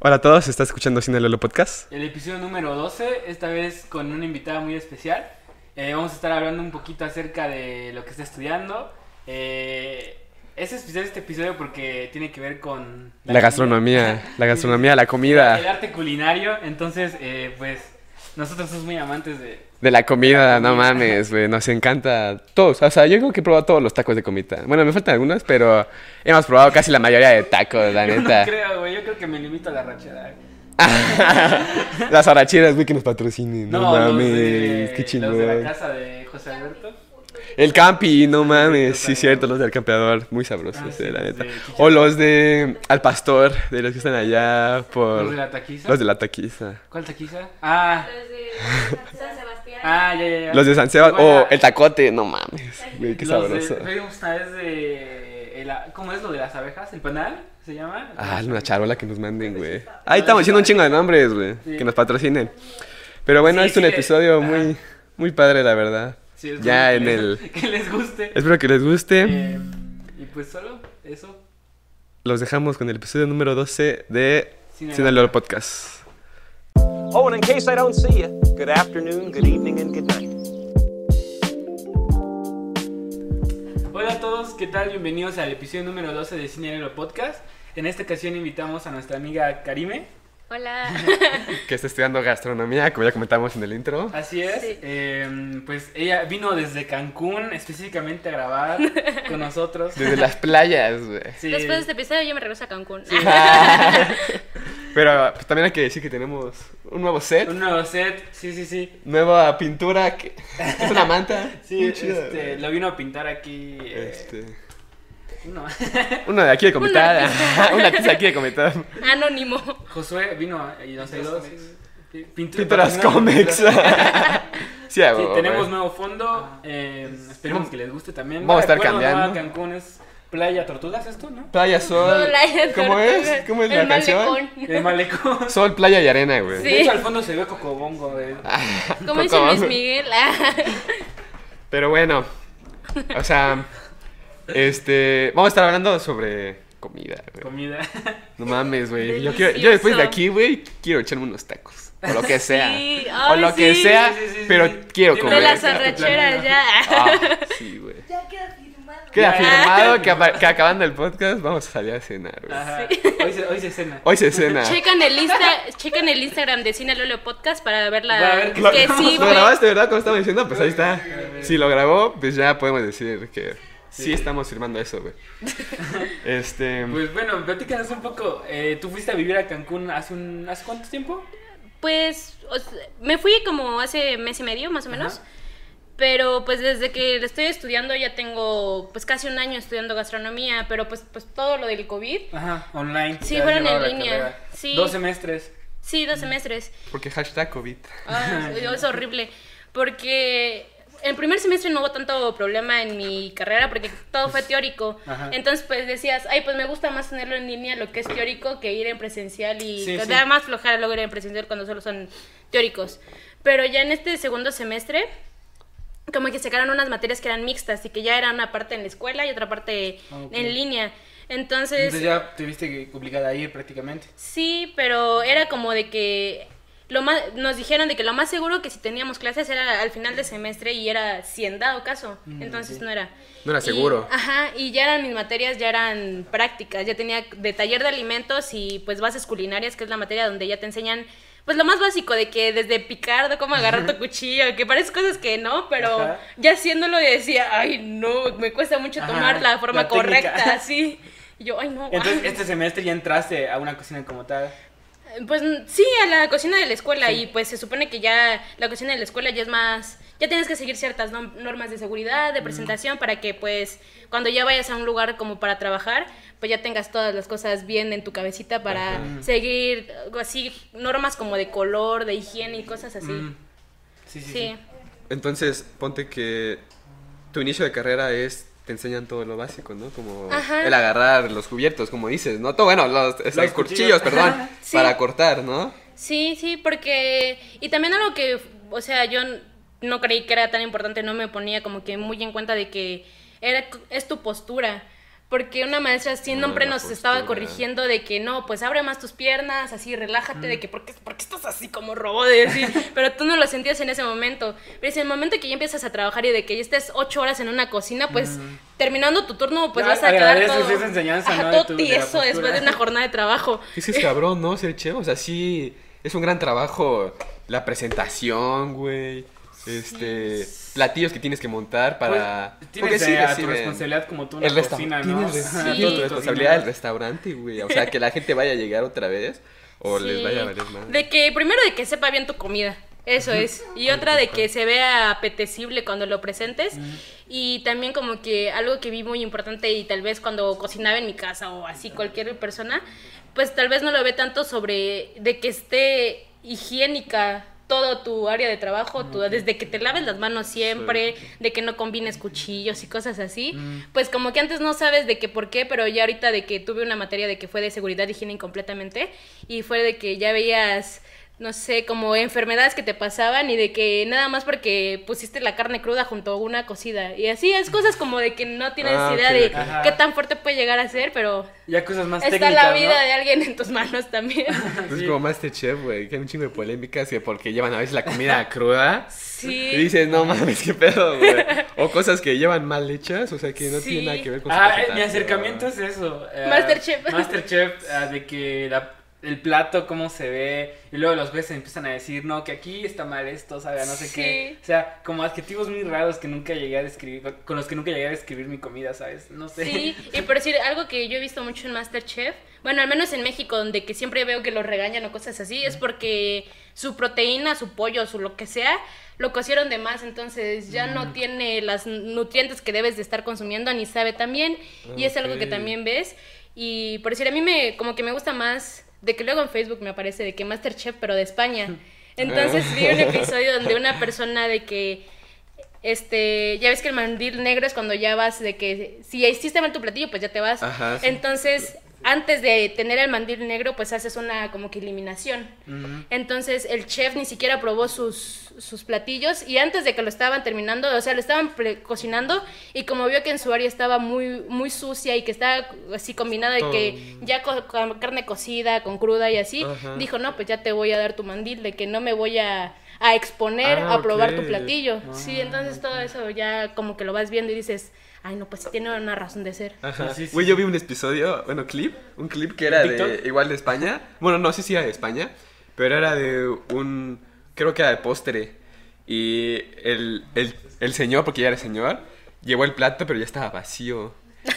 Hola a todos, ¿estás escuchando Cine Lolo Podcast? El episodio número 12, esta vez con una invitada muy especial. Eh, vamos a estar hablando un poquito acerca de lo que está estudiando. Eh, es especial este episodio porque tiene que ver con... La, gastronomía, la gastronomía, la comida. El arte culinario, entonces, eh, pues, nosotros somos muy amantes de... De la comida, no mames, güey, nos encanta todos. O sea, yo creo que he probado todos los tacos de comida. Bueno, me faltan algunos, pero hemos probado casi la mayoría de tacos, la Yo neta. no creo, güey, yo creo que me limito a la rachera. Las arachiras, güey, que nos patrocinen. No, mames, de, qué chingón. Los de la casa de José Alberto. El campi, no mames, Sí, sí, cierto, los del campeador, muy sabrosos, Ah, sí, eh, la neta. O los de Al Pastor, de los que están allá por... Los de la taquiza. Los de la taquiza. ¿Cuál taquiza? Ah, Los de San Sebastián. Ah, ya, ya, ya. Los de San Sebastián, o a- el tacote, no mames, güey, qué Los sabroso. De, de. el- ¿Cómo es lo de las abejas? ¿El panal? ¿Se llama? Ah, una charola que nos manden, güey. Ahí estamos haciendo un chingo de nombres, güey, Sí. que nos patrocinen. Pero bueno, Sí, es un sí, episodio ajá. muy, muy padre, la verdad. Sí, es Ya en que el... les- Que les guste. Espero que les guste. Eh, y pues solo eso. Los dejamos con el episodio número 12 de Cine Lolo Podcast. Oh, and in case I don't see you, good afternoon, good evening, and good night. Hola a todos, ¿qué tal? Bienvenidos al episodio número 12 de Cine Negro Podcast. En esta ocasión invitamos a nuestra amiga Karime. Hola. Que está estudiando gastronomía, como ya comentamos en el intro. Así es. Sí. Eh, pues ella vino desde Cancún específicamente a grabar con nosotros. Desde las playas, güey. Sí. Después de este episodio yo me regreso a Cancún. Pero pues, también hay que decir que tenemos un nuevo set, Un nuevo set, sí, sí, sí. nueva pintura, que es una manta. Sí, este, lo vino a pintar aquí. eh, Este, uno. uno de aquí de comentar, una artista aquí de comentar. Anónimo. Josué vino a- y nos ayudó. Pinturas. Pinturas- sí, huevo, tenemos güey. nuevo fondo. eh, esperemos que les guste también. Vamos a estar cambiando. Cancún es playa tortugas, esto, ¿no? Playa, sol. Playa ¿Cómo es? ¿Cómo es El la canción? malecón. El malecón. Sol, playa y arena, güey. Sí. De hecho, al fondo se ve Cocobongo. De... Como dice Coco. Luis Miguel. ah. Pero bueno, o sea, este, vamos a estar hablando sobre comida, güey. Comida. No mames, güey. Yo, quiero- yo después de aquí, güey, quiero echarme unos tacos. O lo que sea. Sí, o lo que sea, Sí, sí, sí, pero sí. quiero comer. De las arracheras ya. Ah, sí, güey. Ya queda firmado. Queda Ya. firmado que, acabando el podcast vamos a salir a cenar, güey. Ajá. Hoy, se, hoy se cena. Hoy se cena. Checan el, Insta, checan el Instagram de Cine Lolo Podcast para ver Para la. ver Lo, que sí, ¿Lo güey. grabaste, verdad? Como estaba diciendo, pues ahí está. Si lo grabó, pues ya podemos decir que sí estamos firmando eso, güey. Este. Pues bueno, platícanos un poco. Eh, ¿Tú fuiste a vivir a Cancún hace un hace cuánto tiempo? Pues o sea, me fui como hace mes y medio, más o menos. Ajá. Pero pues desde que estoy estudiando ya tengo pues casi un año estudiando gastronomía, pero pues pues todo lo del COVID. Ajá, online. Sí, fueron en línea. Sí. Dos semestres. Sí, dos semestres. Porque hashtag COVID. Ah, es horrible. Porque el primer semestre no hubo tanto problema en mi carrera porque todo fue teórico. Ajá. Entonces, pues decías, ay, pues me gusta más tenerlo en línea lo que es teórico que ir en presencial y Sí, sí. da más flojera luego ir en presencial cuando solo son teóricos. Pero ya en este segundo semestre, como que sacaron unas materias que eran mixtas y que ya era una parte en la escuela y otra parte Ah, en línea. Entonces, Entonces ya tuviste que obligada a ir prácticamente. Sí, pero era como de que lo más, nos dijeron de que lo más seguro que si teníamos clases era al final de semestre y era si en dado caso, entonces ok. no era. No era Y- seguro. ajá, y ya eran mis materias, ya eran prácticas, ya tenía de taller de alimentos y pues bases culinarias, que es la materia donde ya te enseñan pues lo más básico de que desde picar, de cómo agarrar tu cuchillo, que parece cosas que no, pero Ajá. ya haciéndolo decía, ay no, me cuesta mucho Ajá, tomar la forma la técnica. correcta, así. Y yo, ay no. Entonces ay". este semestre ya entraste a una cocina como tal. Pues sí, a la cocina de la escuela y pues se supone que ya la cocina de la escuela ya es más, ya tienes que seguir ciertas normas de seguridad, de presentación para que pues cuando ya vayas a un lugar como para trabajar, pues ya tengas todas las cosas bien en tu cabecita para seguir así normas como de color, de higiene y cosas así. Mm. Sí, sí, Sí. sí. Entonces, ponte que tu inicio de carrera es te enseñan todo lo básico, ¿no? Como Ajá. el agarrar los cubiertos, como dices, ¿no? Todo, bueno, los, los Los cuchillos, cuchillos. perdón, Sí. para cortar, ¿no? Sí, sí, porque... Y también algo que, o sea, yo no creí que era tan importante, no me ponía como que muy en cuenta de que era, es tu postura. Porque una maestra Ah, la nos estaba corrigiendo de que no, pues abre más tus piernas, así relájate, de que ¿por qué, por qué estás así como robot? De así, pero tú no lo sentías en ese momento. Pero si en el momento que ya empiezas a trabajar y de que ya estés ocho horas en una cocina, pues terminando tu turno, pues Ya vas a quedar todo, esa enseñanza, Ajá, ¿no? de todo de tieso postura. después de una jornada de trabajo. Es que es cabrón, ¿no? Ser chef, o sea, sí, es un gran trabajo la presentación, güey. Este, platillos que tienes que montar para... Pues, tienes sí, eh, a tu responsabilidad como tú una el resta- cocina, ¿no? tienes, toda tu responsabilidad del restaurante, güey. O sea, que la gente vaya a llegar otra vez o les Sí. vaya a valer más. De que primero de que sepa bien tu comida. Eso es. Y otra de que se vea apetecible cuando lo presentes. Y también como que algo que vi muy importante y tal vez cuando cocinaba en mi casa o así cualquier persona, pues tal vez no lo ve tanto sobre de que esté higiénica todo tu área de trabajo, tu- desde que te laves las manos siempre, de que no combines cuchillos y cosas así, pues como que antes no sabes de qué por qué, pero ya ahorita de que tuve una materia de que fue de seguridad y higiene completamente y fue de que ya veías no sé, como enfermedades que te pasaban y de que nada más porque pusiste la carne cruda junto a una cocida. Y así es cosas como de que no tienes Ah, idea de. Ajá. qué tan fuerte puede llegar a ser, pero Ya cosas más está técnicas, la vida ¿no? de alguien en tus manos también. Es como Masterchef, güey, que hay un chingo de polémicas que porque llevan a veces la comida cruda. Y Sí. dices, no mames, qué pedo, güey. O cosas que llevan mal hechas, o sea, que no Sí. tienen nada que ver con Ah, mi acercamiento es eso. eh, Masterchef. Masterchef, ah, de que la- el plato, cómo se ve, y luego los jueces empiezan a decir, no, que aquí está mal esto, sabe, no sé Sí. qué. O sea, como adjetivos muy raros que nunca llegué a describir, con los que nunca llegué a describir mi comida, ¿sabes? No sé. Sí, y por decir algo que yo he visto mucho en Masterchef, bueno, al menos en México, donde que siempre veo que los regañan o cosas así, es porque su proteína, su pollo, su lo que sea, lo cocieron de más, entonces ya no tiene las nutrientes que debes de estar consumiendo ni sabe tan bien, y es algo que también ves. Y por decir, a mí me, como que me gusta más, de que luego en Facebook me aparece de que Masterchef, pero de España. Entonces vi un episodio donde una persona de que este, ya ves que el mandil negro es cuando ya vas de que si hiciste mal tu platillo, pues ya te vas. Ajá, sí. Entonces, antes de tener el mandil negro, pues haces una como que eliminación. Entonces, el chef ni siquiera probó sus, sus platillos y antes de que lo estaban terminando, o sea, lo estaban pre- cocinando y como vio que en su área estaba muy muy sucia y que estaba así combinada de que ya co- con carne cocida, con cruda y así, dijo, "No, pues ya te voy a dar tu mandil de que no me voy a a exponer Ah, a probar tu platillo. Sí, entonces todo eso ya como que lo vas viendo y dices, ay, no, pues sí tiene una razón de ser. Ajá. Sí, sí. Güey, yo vi un episodio, bueno, clip, un clip que era de igual de España. Bueno, no sé si era de España, pero era de un, creo que era de postre. Y el, el, el señor, porque ya era señor, llevó el plato, pero ya estaba vacío.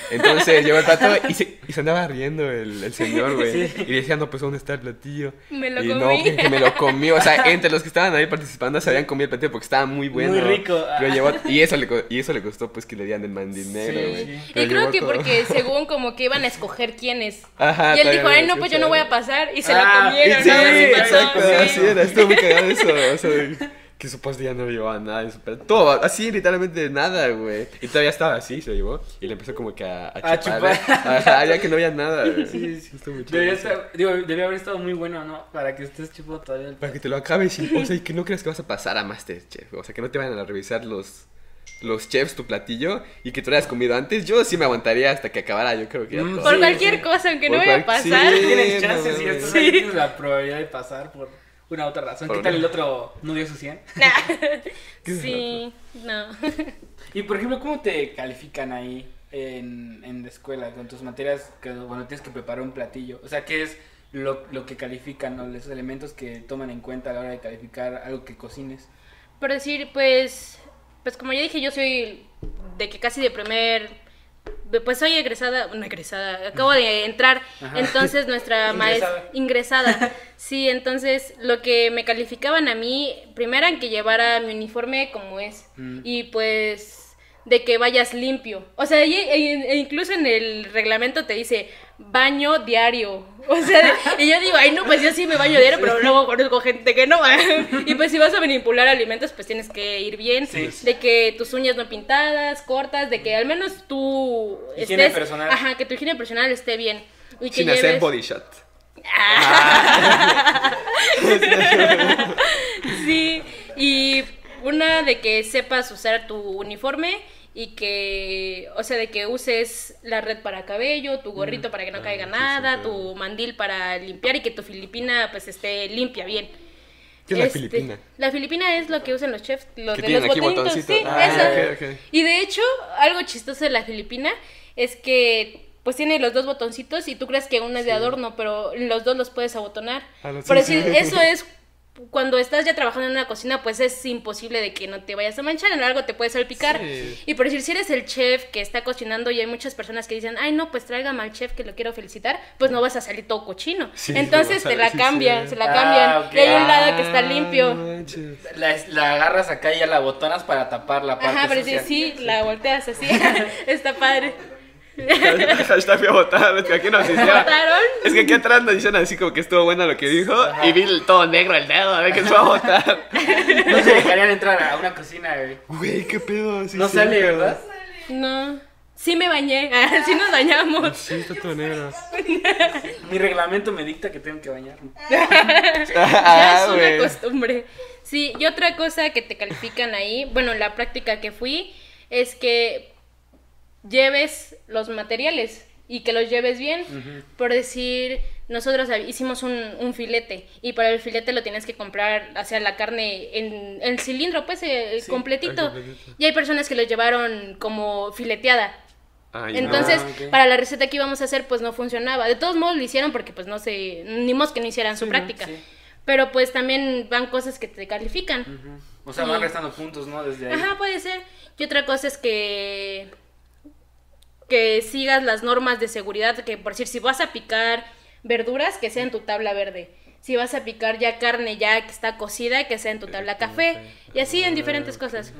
Entonces llevó el plato y se, y se andaba riendo el, el señor, güey. Sí. Y decía, no, pues ¿dónde está el platillo? Me lo y comí. no, que, que me lo comió. O sea, entre los que estaban ahí participando se habían comido el platillo porque estaba muy bueno. Muy rico. Pero llevó, y, eso le, y eso le costó pues que le dieran el Sí, güey. sí. Y creo que todo. porque según como que iban a escoger quiénes. Ajá, y él dijo, ay, no, pues yo no voy a pasar. Y se Ah, lo comieron. Sí, ¿no? Así pasó, exacto, sí. así era, estuvo muy cagado eso, o sea, que su post ya no llevaba nada, de su pla- todo, así literalmente nada, güey, y todavía estaba así, se lo llevó, y le empezó como que a, a A chupar, chupar. ajá, ya que no había nada, güey. Sí, sí. Estuvo muy chido debería haber estado muy bueno, ¿no? Para que estés chupo todavía el Para que te lo acabes, y, o sea, y que no creas que vas a pasar a Masterchef, o sea, que no te vayan a revisar los... Los chefs, tu platillo, y que tú lo hayas comido antes, yo sí me aguantaría hasta que acabara, yo creo que ya Mm, todo. Por Sí, cualquier sí. cosa, aunque Por no vaya a sí. pasar. Tienes no chances y mames. estás Sí. ahí, tienes la probabilidad de pasar por una otra razón. ¿Qué tal el otro no dio su 100? sí, no. Y por ejemplo, ¿cómo te califican ahí en, en la escuela con tus materias que, cuando tienes que preparar un platillo? O sea, ¿qué es lo, lo que califican o los elementos que toman en cuenta a la hora de calificar algo que cocines? Por decir, pues, pues como ya dije, yo soy de que casi de primer, pues soy egresada, no egresada, acabo de entrar, Ajá. entonces nuestra maestra, Ingresada. sí, entonces lo que me calificaban a mí, primero en que llevara mi uniforme como es, Mm. y pues de que vayas limpio, o sea, e- e incluso en el reglamento te dice baño diario, o sea, y yo digo, ay no, pues yo sí me baño diario, pero luego conozco gente que no, y pues si vas a manipular alimentos, pues tienes que ir bien, Sí. de que tus uñas no pintadas, cortas, de que al menos tú Higiene estés, personal. ajá, que tu higiene personal esté bien, y que Sin hacer body shot. Sí, y una de que sepas usar tu uniforme y que, o sea, de que uses la red para cabello, tu gorrito para que no Ah, caiga nada, sí, tu mandil para limpiar y que tu filipina pues esté limpia bien. ¿Qué es la Este, filipina? La filipina es lo que usan los chefs, los de los botonitos, botoncitos. sí, Ah. Y de hecho, algo chistoso de la filipina es que pues tiene los dos botoncitos y tú crees que uno es de adorno, pero los dos los puedes abotonar. Ah, no, decir, sí. eso es cuando estás ya trabajando en una cocina, pues es imposible de que no te vayas a manchar, en algo te puedes salpicar. Sí. Y por decir, si eres el chef que está cocinando y hay muchas personas que dicen, ay, no, pues tráigame al chef que lo quiero felicitar, pues no vas a salir todo cochino. Sí, Entonces te la sí, cambian, sí. se la Ah, cambian. ok. Y hay un lado que está Ah, limpio. La, la agarras acá y ya la botonas para tapar la parte Ajá, pero sí, la volteas así. Está padre. Hashtag fui a votar, es que aquí nos hicieron. ¿Votaron? Es que aquí atrás nos dicen así como que estuvo bueno lo que dijo y vi el todo negro el dedo, a ver que se va a votar. No se dejarían entrar a una cocina, güey. Güey, qué pedo. sí, no sí, sale, ¿verdad? No. Sí me bañé. Sí nos bañamos. Sí, está todo negro. Mi reglamento me dicta que tengo que bañarme. Ya Ah, es una güey. costumbre. Sí, y otra cosa que te califican ahí, bueno, la práctica que fui, es que lleves los materiales y que los lleves bien. Por decir, nosotros hicimos un, un filete y para el filete lo tienes que comprar, o sea, la carne en el cilindro, pues, eh, completito. Y hay personas que lo llevaron como fileteada. Ay, no. Entonces, Ah, para la receta que íbamos a hacer, pues no funcionaba. De todos modos lo hicieron porque pues no sé, ni modo que no hicieran su práctica. Sí. Pero pues también van cosas que te califican. O sea, van restando puntos, ¿no? Desde ahí. Ajá, puede ser. Y otra cosa es que que sigas las normas de seguridad, que por decir, si vas a picar verduras, que sea en tu tabla verde. Si vas a picar ya carne ya que está cocida, que sea en tu tabla café. Y así en diferentes cosas.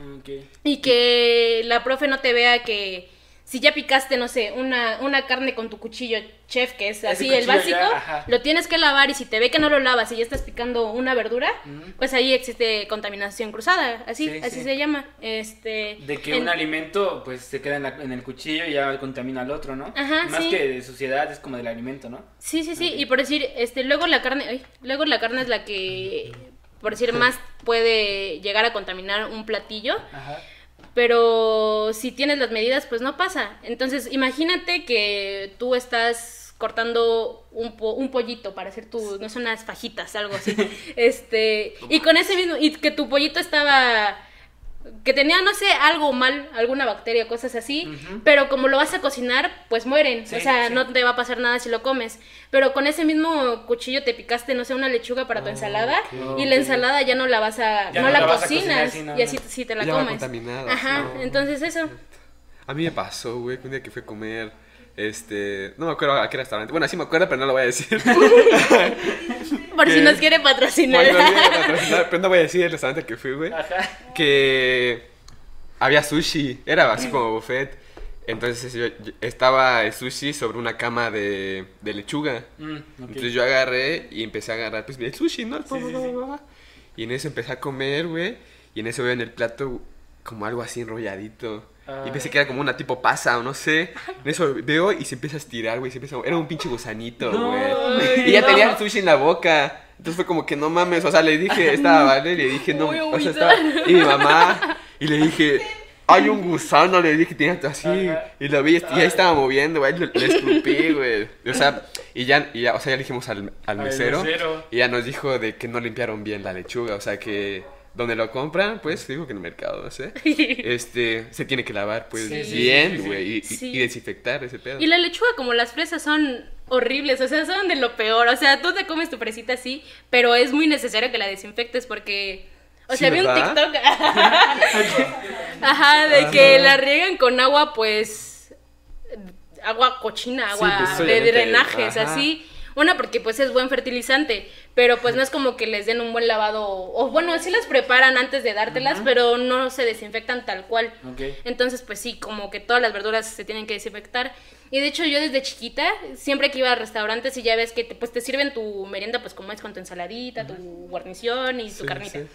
Y que la profe no te vea que si ya picaste, no sé, una, una carne con tu cuchillo chef, que es así el básico, ya, lo tienes que lavar y si te ve que no lo lavas y ya estás picando una verdura, pues ahí existe contaminación cruzada, así, Sí, así sí. se llama. Este, De que en- un alimento, pues, se queda en, la- en el cuchillo y ya contamina al otro, ¿no? Ajá, Más sí. que de suciedad, es como del alimento, ¿no? Sí, sí, sí, y por decir, este, luego la carne, ay, luego la carne es la que, por decir, más puede llegar a contaminar un platillo. Ajá. Pero si tienes las medidas, pues no pasa. Entonces, imagínate que tú estás cortando un, po- un pollito para hacer tus, no son unas fajitas, algo así. este, y con ese mismo, y que tu pollito estaba, que tenía, no sé, algo mal, alguna bacteria, cosas así, pero como lo vas a cocinar, pues mueren. Sí, o sea, sí. no te va a pasar nada si lo comes. Pero con ese mismo cuchillo te picaste, no sé, una lechuga para tu ensalada, y la ensalada ya no la vas a, no, no la, cocinas, no, y así sí te la Ya comes. contaminada, Ajá, no. entonces eso. A mí me pasó, güey, que un día que fui a comer, este, no me acuerdo a qué restaurante. Bueno, sí me acuerdo, pero no lo voy a decir. Por si nos quiere patrocinar. Bueno, sí, patrocinar, pero no voy a decir el restaurante que fui, güey. Ajá. Que había sushi, era así como buffet. Entonces yo, yo- estaba el sushi sobre una cama de, de lechuga. Mm. Entonces yo agarré y empecé a agarrar pues el sushi, ¿no? Sí, sí, sí. Y en eso empecé a comer, güey. Y en eso veo en el plato como algo así enrolladito. Ah. Y pensé que era como una tipo pasa o no sé. En eso veo y se empieza a estirar, güey. Se empieza a- Era un pinche gusanito, No, güey. Y ya no. tenía el sushi en la boca. Entonces fue como que no mames. O sea, le dije, estaba vale. Le dije, no. Uy, o sea, estaba. Y mi mamá. Y le dije, hay un gusano. Le dije, tiene así. Ajá. Y lo vi y ahí estaba moviendo, güey. Le, le escupí, güey. O sea, y ya, y ya, o sea, ya le dijimos al, al Al mesero. mesero. Y ya nos dijo de que no limpiaron bien la lechuga. O sea, que donde lo compran, pues, digo que en el mercado, no sé. Este, se tiene que lavar, pues, Sí, bien, sí, sí. güey. y, desinfectar ese pedo. Y la lechuga como las fresas son horribles, o sea, son de lo peor. O sea, tú te comes tu fresita así, pero es muy necesario que la desinfectes porque... O sea, vi un. TikTok. Ajá, de que la riegan con agua, pues... Agua cochina, agua pues, de drenajes, ajá. así. Una, porque pues es buen fertilizante, pero pues no es como que les den un buen lavado. O bueno, sí las preparan antes de dártelas, pero no se desinfectan tal cual. Entonces, pues sí, como que todas las verduras se tienen que desinfectar. Y de hecho, yo desde chiquita, siempre que iba a restaurantes y ya ves que te, pues, te sirven tu merienda, pues como es con tu ensaladita, tu guarnición y tu Sí, carnita. sí.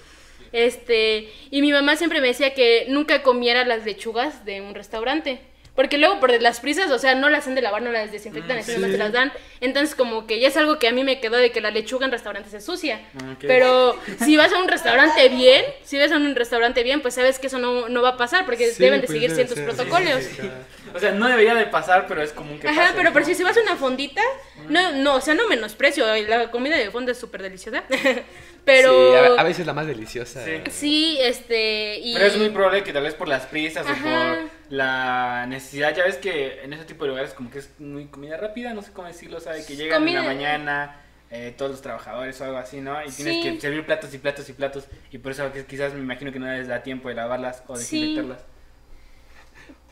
Este, y mi mamá siempre me decía que nunca comiera las lechugas de un restaurante. Porque luego por las prisas, o sea, no las han de lavar, no las desinfectan, así nomás te las dan. Entonces como que ya es algo que a mí me quedó de que la lechuga en restaurantes es sucia. Ah. Pero si vas a un restaurante bien, si vas a un restaurante bien, pues sabes que eso no, no va a pasar porque Sí, deben de pues seguir debe ciertos ser. protocolos. Sí, sí, sí. O sea, no debería de pasar, pero es común que Ajá, pase, pero, ¿no? pero si se vas a una fondita, no, no, o sea, no menosprecio, la comida de fonda es súper deliciosa. pero Sí, a, a veces la más deliciosa. Sí. sí, este, y... Pero es muy probable que tal vez por las prisas o por la necesidad, ya ves que en ese tipo de lugares como que es muy comida rápida, no sé cómo decirlo, sabe que llegan en la mañana eh, todos los trabajadores o algo así, ¿no? Y tienes Sí. que servir platos y platos y platos y por eso que quizás me imagino que no les da tiempo de lavarlas o Sí. desinfectarlas.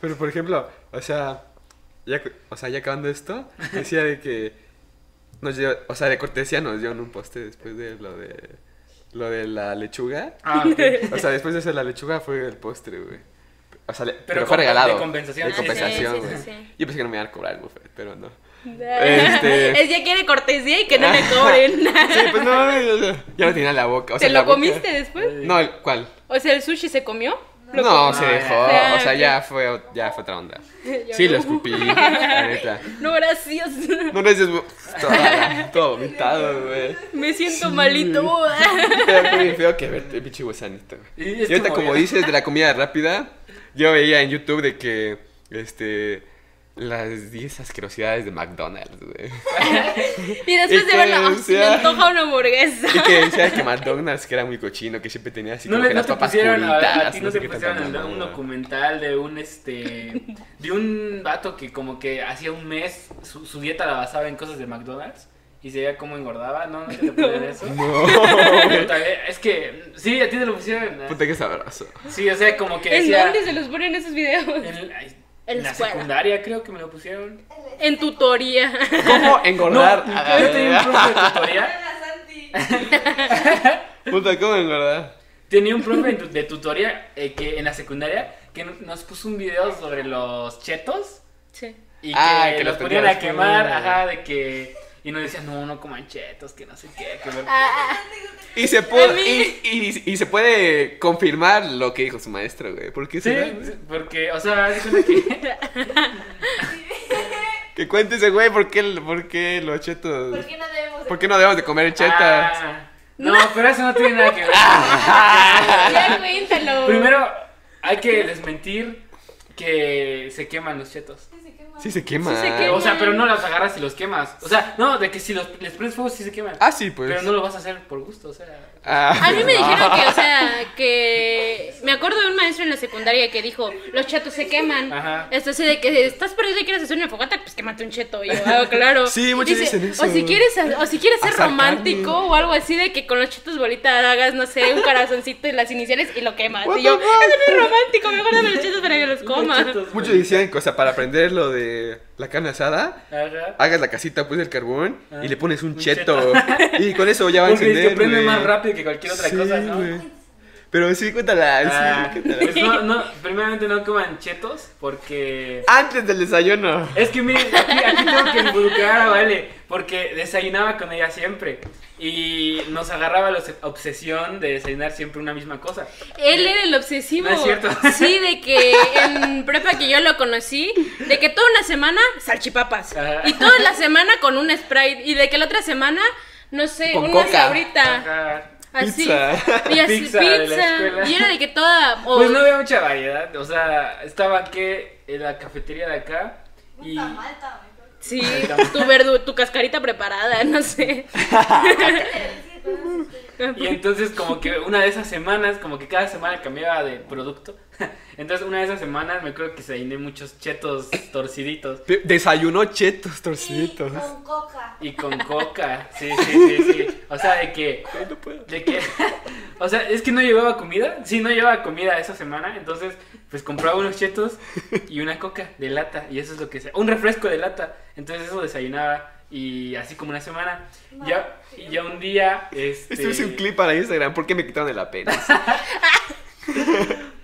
Pero por ejemplo, o sea, ya, o sea, ya acabando esto, decía de que nos dio, o sea, de cortesía nos dieron un poste después de lo de lo de la lechuga. Ah, ok. O sea, después de eso la lechuga fue el postre, güey. O sea, le- pero, Pero fue regalado. de compensación. De compensación, sí, sí, güey. sí, sí. Yo pensé que no me iban a cobrar el buffet, pero no. Este- Él ya quiere cortesía y que no le cobren. Sí, pues no, ya no tenía en la boca. O sea, ¿Te lo boca- comiste después? No, ¿el cuál? O sea, el sushi se comió. Lo No, se dejó. O sea, ya fue, ya fue otra onda. Sí, no. lo escupí, la neta. No, gracias. No dices todo, todo vomitado, güey. Me siento malito. Pero fue bien feo que verte, pinche gusanito. Y Y ahorita, como dices de la comida rápida, yo veía en YouTube de que, este, las 10 asquerosidades de McDonald's, güey. Y después Y de que verlo, "Ah, se me antoja una hamburguesa. Y que decía que McDonald's que era muy cochino, que siempre tenía así No, como le, que no las papas pusieron, a, a puritas, ti no sé te pusieron el- un documental de un este de un vato que como que hacía un mes su, su dieta la basaba en cosas de McDonald's y se veía cómo engordaba, ¿no? ¿No te pusieron eso? No. Eh, Es que, sí, a ti te lo pusieron. ¿no? Puta, qué sabroso. Sí, o sea, como que ¿En decía... dónde se los ponen esos videos? En, ay, En la escuela. secundaria creo que me lo pusieron. En tutoría. ¿Cómo engordar? No, yo tenía un profe de tutoría. Puta, ¿cómo engordar? Tenía un profe de tu- de tutoría eh, que en la secundaria que nos puso un video sobre los chetos Sí. y que, Ah, que los los ponían a quemar, ajá, de que y nos decían, "No, no coman chetos, que no sé qué." Que ver- Ah, Y se, puede, y, y- y se puede confirmar lo que dijo su maestro, güey. ¿Por qué Sí, será, güey? porque o sea, que Que cuente ese güey por qué, por qué los chetos. ¿Por qué no debemos de ¿Por qué no debemos de comer chetas? Ah, no, pero eso no tiene nada que ver. ya cuéntalo. Primero hay que desmentir que se queman los chetos. Sí se quema. Sí se quema. O sea, pero no las agarras y los quemas. O sea, no, de que si los, les prendes fuego sí se queman. Ah, sí, pues. Pero no lo vas a hacer por gusto, o sea. Ah. A mí me dijeron que, o sea, que me acuerdo de un maestro en la secundaria que dijo, los chetos se queman. Ajá. Esto así de que estás perdido y quieres hacer una fogata, pues quémate un cheto. Y yo, ah, claro. Sí, muchos Dice, dicen eso. O si quieres, o si quieres ser romántico o algo así de que con los chetos bolita hagas, no sé, un corazoncito y las iniciales y lo quemas. What Y yo, eso no es romántico, mejor dame los chetos para que los coma. Chetos, Muchos decían o sea, para aprender lo de la carne asada, Ajá. hagas la casita, pues, del carbón Ah, y le pones un, un cheto. Y con eso ya va a encender, se prende más rápido que cualquier otra Sí, cosa, ¿no? güey. Pero sí, cuéntala, Ah, sí, cuéntala. pues no, no, primeramente no coman chetos porque... Antes del desayuno. Es que miren, aquí, aquí tengo que involucrar a Vale, porque desayunaba con ella siempre y nos agarraba la obs- obsesión de desayunar siempre una misma cosa. Él era el obsesivo. No es cierto. Sí, de que en prepa que yo lo conocí, de que toda una semana salchipapas. Ajá. Y toda la semana con un Sprite. Y de que la otra semana, no sé, Con una coca. sabrita. Ajá. Así. Pizza. Y así, Pizza pizza. de la escuela. y era de que toda. o- Pues no había mucha variedad, o sea, estaba que en la cafetería de acá y... Malta, Sí, tu verdu, tu cascarita preparada, no sé. Y entonces como que una de esas semanas, como que cada semana cambiaba de producto. Entonces una de esas semanas me acuerdo que se llené muchos chetos torciditos. Desayunó chetos Y torciditos. con coca. Y con coca, sí, sí, sí, sí. O sea, de que... Ay, no puedo. De que... O sea, es que no llevaba comida. Sí, no llevaba comida esa semana. Entonces, pues compraba unos chetos y una coca de lata. Y eso es lo que... se- Un refresco de lata. Entonces eso desayunaba. Y así como una semana. Ya, y ya un día... Este... Esto es un clip para Instagram. ¿Por qué me quitaron el apenas?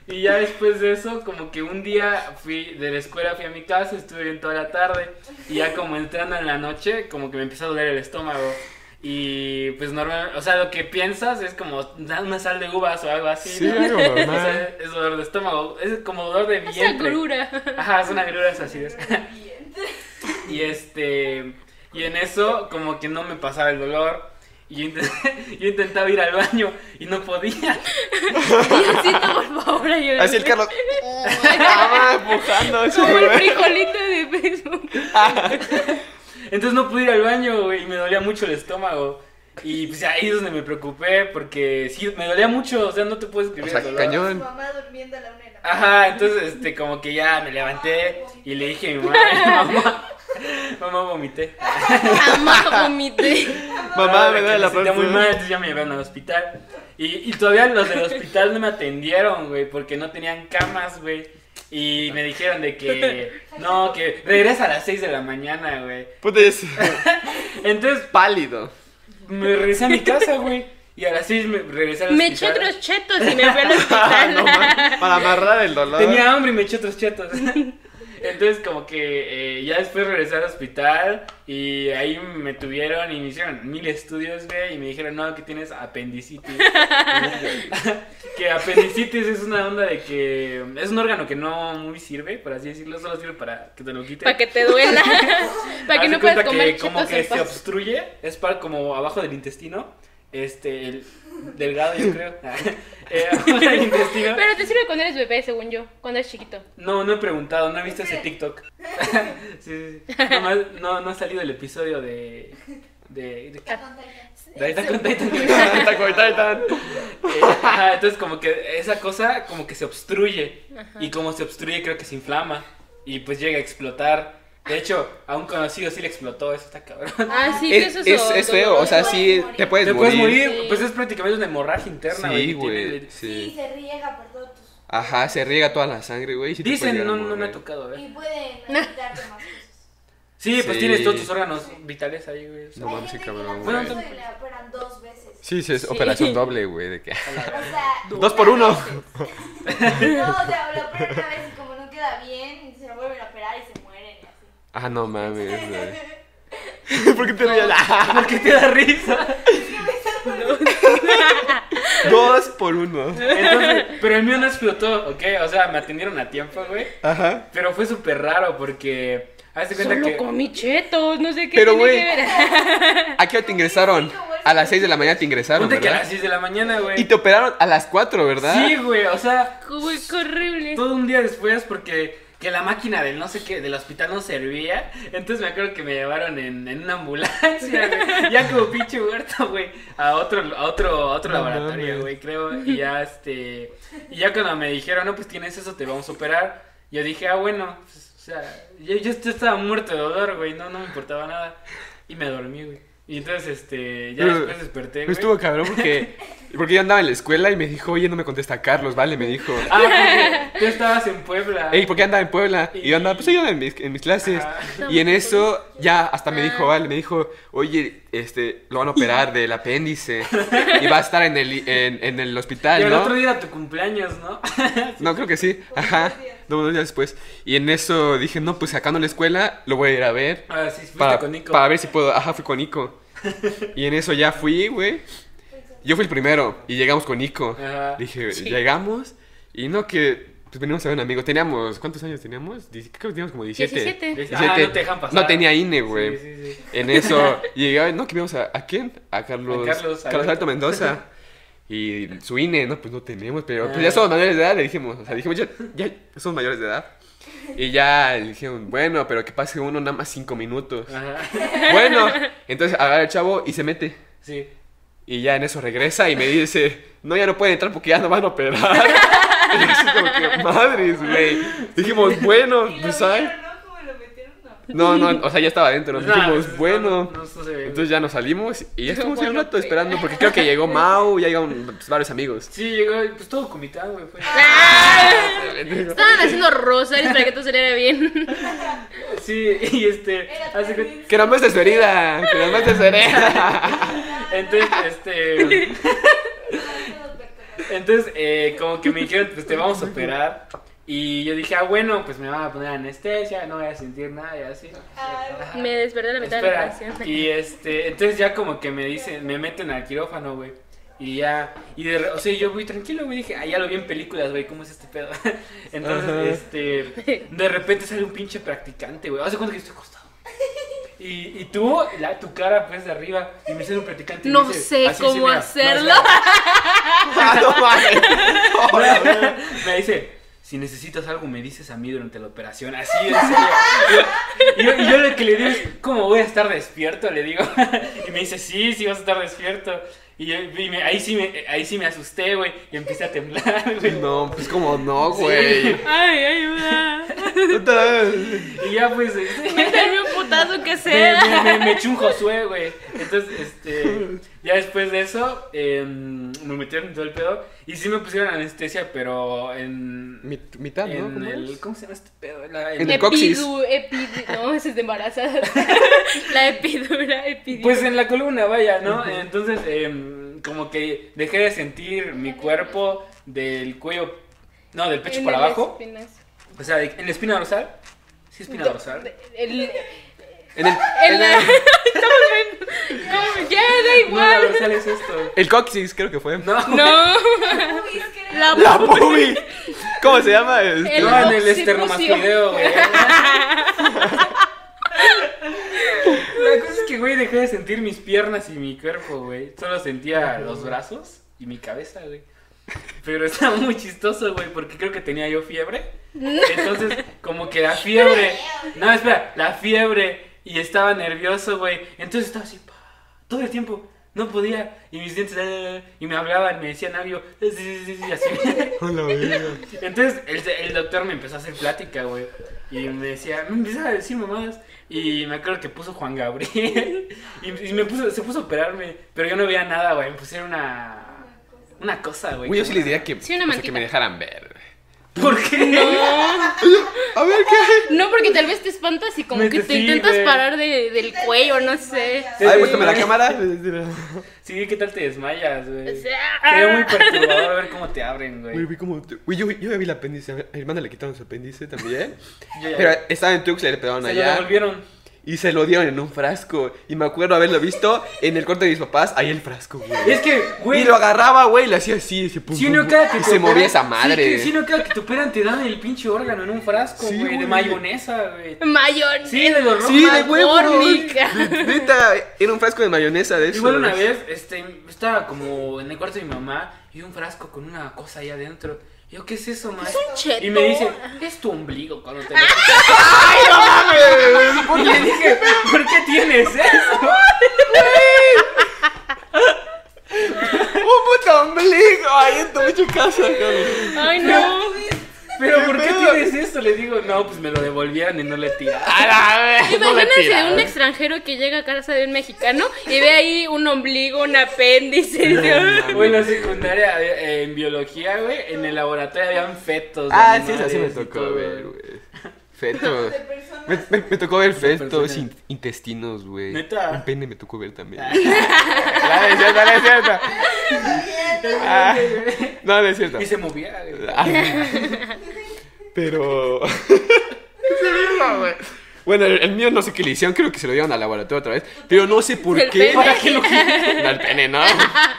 Y ya después de eso, como que un día fui de la escuela, fui a mi casa, estuve bien toda la tarde. Y ya como entrando en la noche, como que me empezó a doler el estómago. Y pues normal, o sea, lo que piensas es como una sal de uvas o algo así. Sí, ¿no? algo O sea, normal. es dolor de estómago, es como dolor de vientre. grura. Ajá, es una grura, es así. es. Y este. Y en eso, como que no me pasaba el dolor. Y yo, intent- yo intentaba ir al baño y no podía. Diosito, por favor, ayúdame. Así el Carlos. Ah, empujando. eso, Como el frijolito de Facebook. Entonces no pude ir al baño, güey, y me dolía mucho el estómago. Y pues ahí es donde me preocupé, porque sí, me dolía mucho, o sea, no te puedes O escribir sea, el dolor. cañón. mamá durmiendo a la una de la Ajá, entonces, este, como que ya me levanté y le dije a mi mamá, mamá, mamá, vomité. Mamá, vomité. Mamá, Ah, me duele la sentía muy mal, entonces ya me llevaron al hospital. Y, y todavía los del hospital no me atendieron, güey, porque no tenían camas, güey. Y me dijeron de que, no, que regresa a las 6 de la mañana, güey. Puta, es Entonces pálido. me regresé a mi casa, güey. Y a las 6 me regresé al Me eché hospital. otros chetos y me fui al hospital. no, man, para amarrar el dolor. Tenía hambre y me eché otros chetos. Entonces como que eh, ya después regresé al hospital y ahí me tuvieron y me hicieron mil estudios, güey, y me dijeron, no, que tienes apendicitis. que apendicitis es una onda de que es un órgano que no muy sirve, por así decirlo, solo sirve para que te lo quiten. Para que te duela. Para que no puedas cuenta comer que como que se paz. obstruye, es para como abajo del intestino, este, el delgado yo creo, Eh. Pero te sirve cuando eres bebé, según yo. Cuando eres chiquito. No, no he preguntado, no he visto ese TikTok. sí, sí, sí. Nomás no, no ha salido el episodio de. de. de. entonces, como que esa cosa, como que se obstruye. Y como se obstruye, creo que se inflama. Y pues llega a explotar. De hecho, a un conocido sí le explotó, eso está cabrón. Ah, sí, Es, que eso es, es feo, o sea, sí, te puedes Te morir. puedes morir, Sí. pues es prácticamente una hemorragia interna. Sí, güey. Sí, Sí. se riega por todos tus... Ajá, se riega toda la sangre, güey. y te puede Dicen, no, no me ha tocado, Y ¿eh? pueden quitarte más cosas. Sí, pues Sí. tienes todos tus órganos vitales ahí, güey. o sea. No mames, cabrón, güey. y la operan dos veces. Sí, sí, es Sí. operación doble, güey. De que... O sea, Dos por uno. no, o sea, la operan una vez y como no queda bien, se lo vuelven a operar y se mueren y así. Ah, no mames, güey. ¿Por qué te ríes? ¿Por qué te da risa? Dos por uno. Entonces, pero el mío no explotó, ¿ok? O sea, me atendieron a tiempo, güey. Ajá. Pero fue súper raro porque. Hazte cuenta Solo que. comí chetos, no sé qué Pero, tiene güey, que ver. ¿A qué hora te ingresaron? A las 6 de la mañana te ingresaron, Ponte que a las ¿verdad? 6 de la mañana, güey. Y te operaron a las 4, ¿verdad? Sí, güey, o sea, Güey, qué horrible. todo un día después porque que la máquina del no sé qué, del hospital no servía. Entonces me acuerdo que me llevaron en, en una ambulancia, güey. Ya como pinche muerto, güey. A otro, a otro, a otro No laboratorio, güey, creo. Y ya este. Y ya cuando me dijeron, no, pues tienes eso, te vamos a operar. Yo dije, ah, bueno, pues, o sea, yo, yo estaba muerto de dolor, güey, no, no me importaba nada. Y me dormí, güey. Y entonces, este, ya Pero- después desperté, güey. Estuvo cabrón porque, porque yo andaba en la escuela y me dijo, oye, no me contesta Carlos, vale, me dijo. Ah, porque tú estabas en Puebla. Ey, ¿por qué andaba en Puebla? Y yo andaba, pues yo en mis, en mis clases. Ajá. Y en eso ya hasta me dijo, Ah. vale, me dijo, oye, este, lo van a operar del apéndice. Y va a estar en el, en, en el Y hospital, el ¿no? otro día era tu cumpleaños, ¿no? No, creo que sí. Ajá. Dos días después. Y en eso dije, no, pues sacando la escuela, lo voy a ir a ver. Ah, sí, Para, con Nico. para ver si puedo. Ajá, fui con Nico. Y en eso ya fui, güey. Yo fui el primero y llegamos con Nico. Ajá. Dije, Sí. llegamos y no que. Pues venimos a ver a un amigo. Teníamos. ¿Cuántos años teníamos? Creo que teníamos como 17. 17. Ah, no te dejan pasar. No tenía INE, güey. Sí, sí, sí. En eso llegué, no, que vimos a, ¿a quién? A Carlos, A Carlos Carlos Alberto. Mendoza. Y su INE, no, pues no tenemos, pero pues Ah. ya somos mayores de edad, le dijimos. O sea, dijimos, ya, ya somos mayores de edad. Y ya le dijeron, bueno, pero que pase uno nada más cinco minutos. Ajá. Bueno, entonces agarra el chavo y se mete. Sí. Y ya en eso regresa y me dice, no, ya no puede entrar porque ya no van a operar. y así como que, madres, güey. Dijimos, bueno, pues ay. vieron, ¿no? ¿Cómo lo metieron? No. No, o sea, ya estaba adentro. Nos Nah, dijimos, no, bueno. no, no, ve. Entonces ya nos salimos y ya estuvimos un rato esperando porque creo que llegó Mau, ya llegaron pues, varios amigos. Sí, llegó, pues todo comitado, güey. Fue. Ah, Estaban haciendo rosarios para que todo saliera bien. Sí, y este. Hace que-. Que más te herida, que más te herida. Entonces, este. Entonces, eh, como que me dijeron, pues te vamos a operar. Y yo dije, ah, bueno, pues me van a poner anestesia, no voy a sentir nada y así. Me desperté a la mitad de la Espera, operación. y este, entonces ya como que me dicen, me meten al quirófano, güey. Y ya, y de, re- o sea, yo voy tranquilo, güey, dije, ah, ya lo vi en películas, güey, ¿cómo es este pedo? Entonces, Ajá. este, de repente sale un pinche practicante, güey, hace cuenta que estoy acostado. Y, y tú, la, tu cara pues de arriba, y me sale un practicante. No dice, sé así, cómo mira, no, hacerlo. Ah, no mames. me dice, si necesitas algo me dices a mí durante la operación, así en serio. Y yo, y yo lo que le digo es, ¿cómo voy a estar despierto? Le digo. Y me dice, sí, sí vas a estar despierto. Y, yo- y me- ahí, sí me, ahí sí me asusté, güey, y empecé a temblar, güey. No, pues como no, güey. Ay, ayuda. Y ya pues... Méteme un putazo que me, sea. me, me, me eché un Josué, güey. Entonces, este, ya después de eso, em, me metieron en todo el pedo. Y sí me pusieron anestesia, pero en... Mit- mitad, ¿no? en ¿Cómo el? ¿Cómo se llama este pedo? La- En el coxis. Epidu, epidu- no, ese es de embarazadas. La epidura, epidu. Pues en la columna, vaya, ¿no? Entonces, em, como que dejé de sentir mi cuerpo del cuello, no, del pecho En para abajo. espinas. O sea, en la espina dorsal. Sí, espina dorsal. El, En el, en en la, el. ¿Cómo? Ya, da No, la igual. dorsal es esto. el coxis, creo que fue. No, No. La, La pubi. ¿Cómo se llama? Este, El- no, en el occipucio. esternomascoideo, güey. La cosa es que, güey, dejé de sentir mis piernas y mi cuerpo, güey. Solo sentía los brazos y mi cabeza, güey. Pero estaba muy chistoso, güey, porque creo que tenía yo fiebre. Entonces, como que la fiebre. No, espera, la fiebre. Y estaba nervioso, güey. Entonces estaba así, pa, todo el tiempo. No podía. Y mis dientes, eh, y me hablaban, me decían algo. Sí, sí, sí, sí, así. Entonces el, el doctor me empezó a hacer plática, güey. Y me decía, me empezaba a decir mamadas. Y me acuerdo que puso Juan Gabriel. Y, y me puso, se puso a operarme. Pero yo no veía nada, güey. Me pusieron una. Una cosa, güey. Güey, yo sí les diría que, Sí, una o sea, que me dejaran ver. ¿Por qué? A ver, ¿qué? No, porque tal vez te espantas y como Me- que te sí, intentas güey. parar de, del cuello, no sé. Sí, A ver, sí, muéstrame la cámara. Sí, ¿qué tal te desmayas, güey? O sea, Sería muy perturbador ver cómo te abren, Güey, güey. vi como. Güey, yo, yo ya vi el apéndice. A mi hermana le quitaron su apéndice también. Yo ya- Pero estaba en Tuxtla, le pegaron se lo allá. devolvieron. Y se lo dieron en un frasco. Y me acuerdo haberlo visto en el corte de mis papás. Ahí el frasco, güey. Es que, güey. Y lo agarraba, güey, y le hacía así. ese pum, Si pum, no pum, cada que y te se movía esa madre. Sí, que- si no cada que te operan te dan el pinche órgano en un frasco, Sí, güey, de güey. mayonesa, güey. Mayor. Sí, de los Sí, de rojos. huevo. De- Neta, era un frasco de mayonesa de eso. Igual una vez, este, estaba como en el cuarto de mi mamá y un frasco con una cosa ahí adentro. Y yo, ¿qué es eso, ma? Es un cheto. Y me dice, es tu ombligo cuando te lo ¡Ay, no mames! Y le dije, ¿por qué tienes eso? ¡Un puto ombligo! Ahí en tu pinche casa, cabrón. Ay, no. Pero ¿por qué pedo? tienes esto? Le digo, no, pues me lo devolvieron y no le tiraron. No Imagínense un extranjero que llega a casa de un mexicano y ve ahí un ombligo, un apéndice. Bueno, en la secundaria, eh, en biología, güey, en el laboratorio habían fetos. Ah, sí, eso sí me tocó ver, güey. De personas. Me, me- me tocó ver fetos, in- intestinos, güey. ¿Neta? Un pene me tocó ver también. no, no es cierto, no es cierto. Ah, no, no es cierto. Y se movía, güey. Ay, pero. Bueno, el, el mío no sé qué le hicieron, creo que se lo dieron al laboratorio otra vez, pero no sé por ¿El qué. pene? ¿Para qué lo No, el pene, no.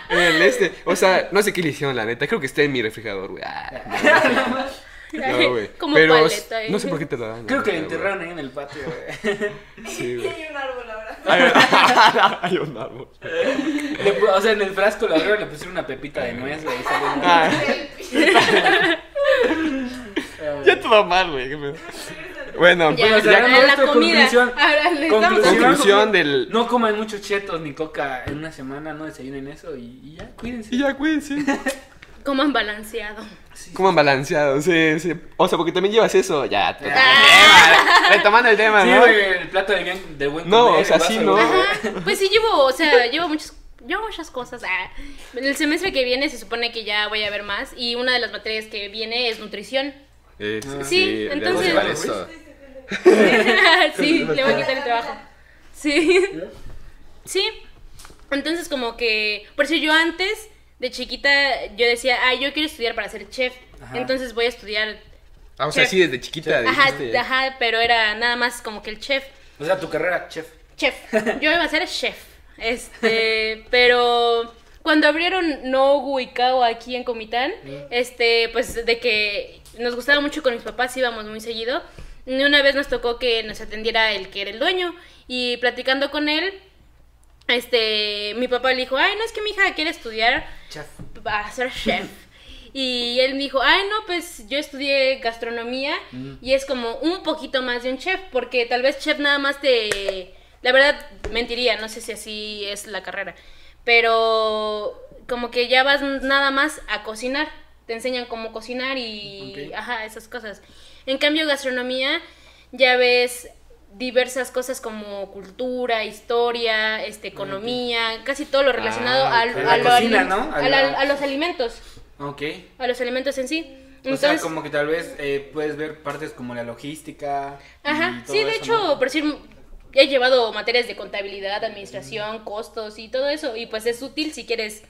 El este, o sea, no sé qué le hicieron, la neta, creo que está en mi refrigerador, güey. Ah, no, no, güey. Como pero paleta, ¿eh? no sé por qué te lo dan. Creo que la lo neta, enterraron ahí en el patio, güey. güey. Sí, Y güey. hay un árbol ahora. Hay, hay un árbol. Le o sea, en el frasco lo abrieron, le pusieron una pepita de nuez, güey. y Ah, ya todo mal, güey. Bueno, Ya, Bueno, ya, la esto, comida. conclusión. Ahora le estamos Conclusión. conclusión del. No coman muchos chetos ni coca en una semana, no desayunen eso y, y ya, cuídense. Y ya, cuídense. Coman balanceado. Coman balanceado, sí, sí. O sea, porque también llevas eso. Ya, te- Ah. retomando el tema, Sí, ¿no? el plato de, bien, de buen No, comer, o sea, el sí, ¿no? Ajá. Pues sí llevo, o sea, llevo muchas, llevo muchas cosas. Ah, el semestre que viene se supone que ya voy a ver más y una de las materias que viene es nutrición. Eh, Sí, entonces- a llevar eso. sí, le voy a quitar el trabajo. Sí. Sí. Entonces como que, por si yo antes de chiquita yo decía, ah, yo quiero estudiar para ser chef. Ajá. Entonces voy a estudiar Ah, o sea, Chef. sí, desde chiquita Ajá, dijiste. ajá, pero era nada más como que el chef. O sea, tu carrera, chef. Chef. Yo iba a ser chef. Este, pero cuando abrieron Nogu y Kao aquí en Comitán, este, pues de que nos gustaba mucho con mis papás, íbamos muy seguido. Y una vez nos tocó que nos atendiera el que era el dueño y platicando con él, este, mi papá le dijo, ay, no es que mi hija quiere estudiar Chef. para ser chef. Y él me dijo, ay, no, pues yo estudié gastronomía y es como un poquito más de un chef, porque tal vez chef nada más te... La verdad, mentiría, no sé si así es la carrera, pero como que ya vas nada más a cocinar, te enseñan cómo cocinar y... Ajá, esas cosas. En cambio, gastronomía, ya ves diversas cosas como cultura, historia, este, economía, casi todo lo relacionado Ah, a, La lo cocina, aliment- ¿no? A a la- la- a los alimentos Ok. a los alimentos en sí. o Entonces, sea, como que tal vez eh, puedes ver partes como la logística. y ajá, todo sí, de eso, hecho, ¿no? por decir, he llevado materias de contabilidad, administración, costos y todo eso, y pues es útil si quieres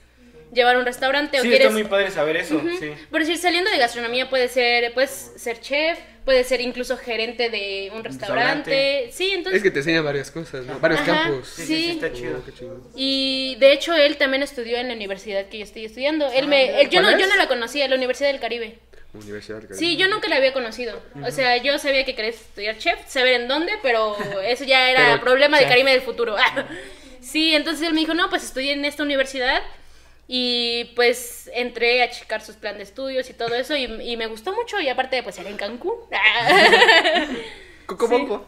llevar un restaurante o Sí, quieres... está muy padre saber eso, sí. Por decir, saliendo de gastronomía puede ser, puedes ser chef, puede ser incluso gerente de un restaurante. restaurante. Sí, entonces... Es que te enseñan varias cosas, ¿no? Varios Ajá, campos. Sí, sí, Sí. sí, está chido. Oh. Y de hecho él también estudió en la universidad que yo estoy estudiando. Él Ah, me, él- yo, no, ¿cuál yo no la conocía, la Universidad del Caribe. Universidad del Caribe. Sí, yo nunca la había conocido. O sea, yo sabía que querías estudiar chef, saber en dónde, pero eso ya era Pero, problema de chef. Karime del futuro. sí, entonces él me dijo, no, pues estudié en esta universidad y pues entré a checar sus planes de estudios y todo eso y, y me gustó mucho y aparte pues era en Cancún. Cocomoco.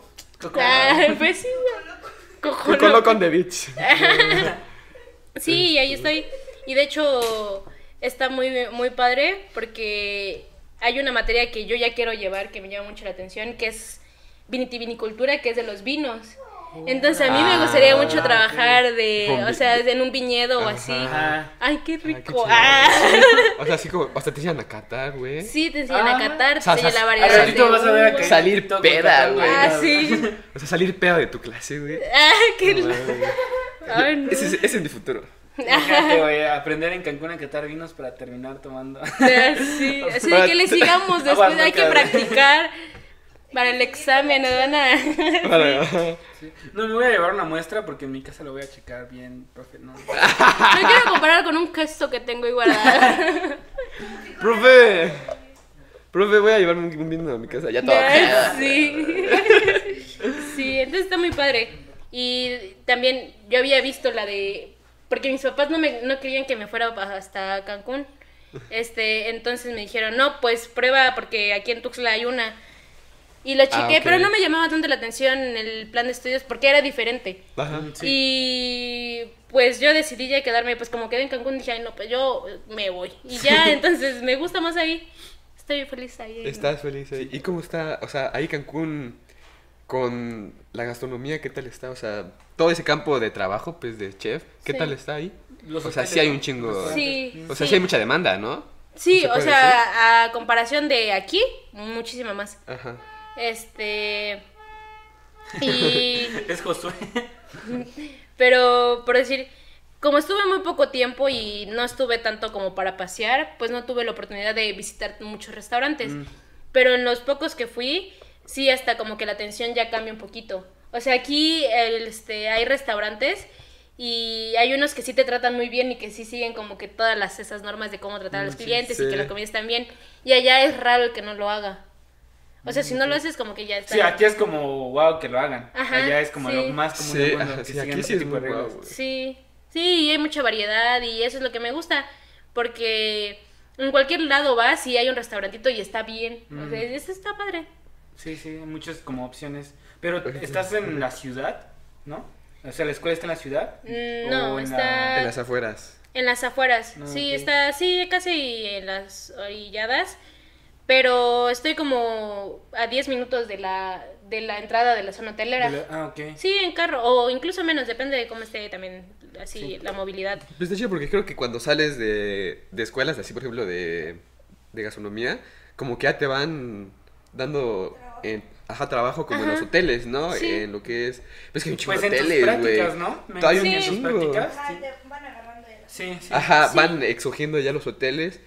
Ah, pues sí. Cojo Coco loco. Loco on the beach. Sí, ahí estoy. Y de hecho está muy, muy padre porque hay una materia que yo ya quiero llevar que me llama mucho la atención, que es vinitivinicultura, que es de los vinos. Entonces a mí me gustaría Ah, mucho trabajar de, o sea, en un viñedo o así. Ajá. Ay, qué rico. Ah. O sea, así como, hasta te enseñan a catar, güey. Sí, te enseñan Ah. a catar, te enseñan la variedad a a Salir peda, güey. Ah, sí. O sea, salir pedo de tu clase, güey. Ah, qué No mames. Ay, no. Ese, es- ese es mi futuro. Imagínate, güey, aprender en Cancún a catar vinos para terminar tomando. Ah, Sí, así de que le sigamos después, hay que practicar para el examen, nos van a... Vale. Sí. No, me voy a llevar una muestra porque en mi casa lo voy a checar bien, profe. No. No quiero comparar con un queso que tengo igual. Profe. Profe, voy a llevarme un, un vino a mi casa. Ya todo. sí. Sí, entonces está muy padre. Y también yo había visto la de... Porque mis papás no, me, no querían que me fuera hasta Cancún. Este, entonces me dijeron, no, pues prueba porque aquí en Tuxtla hay una. Y lo chequé, ok. pero no me llamaba tanto la atención el plan de estudios porque era diferente. Ajá. Sí. Y pues yo decidí ya quedarme, pues como quedé en Cancún, dije, ay no, pues yo me voy. Y ya, entonces me gusta más ahí. Estoy feliz ahí. Estás feliz ahí. ¿Y cómo está? O sea, ahí Cancún con la gastronomía, ¿qué tal está? O sea, todo ese campo de trabajo, pues de chef, ¿qué Sí. tal está ahí? Los o sea, sí hay un chingo. Sí. O sea, sí. sí hay mucha demanda, ¿no? Sí, ¿Se o sea, a comparación de aquí, muchísima más. Ajá. Este. Y. Es Josué. Pero, por decir, como estuve muy poco tiempo y no estuve tanto como para pasear, pues no tuve la oportunidad de visitar muchos restaurantes. Pero en los pocos que fui, sí, hasta como que la atención ya cambia un poquito. O sea, aquí el, este, hay restaurantes y hay unos que sí te tratan muy bien y que sí siguen como que todas las esas normas de cómo tratar a los clientes y que la comida está bien. Y allá es raro el que no lo haga. O sea, si no lo haces como que ya está. Sí, aquí es como wow que lo hagan. Ajá, Allá es como sí. lo más común Sí, ajá, que sí, sigan aquí ese sí es muy. Sí, sí, y hay mucha variedad y eso es lo que me gusta, porque en cualquier lado vas y hay un restaurantito y está bien, o sea, eso está padre. Sí, sí, hay muchas como opciones. Pero estás en la ciudad, ¿no? O sea, la escuela está en la ciudad. Mm, ¿O no, en está la- En las afueras. en las afueras, Ah, sí, está, sí, casi en las orilladas, pero estoy como a 10 minutos de la, de la entrada de la zona hotelera. de la- Ah, ok. Sí, en carro, o incluso menos, depende de cómo esté también así Sí. la movilidad. Pues está chido porque creo que cuando sales de, de escuelas, así por ejemplo de, de gastronomía, como que ya te van dando en, ajá, trabajo como en los hoteles, ¿no? Sí. En lo que es... Pues que hay un chingo Pues de hoteles, güey. prácticas, ¿no? Me Hay un chingo. sí. te van agarrando de las Sí, sí. Ajá, Sí. van exogiendo ya los hoteles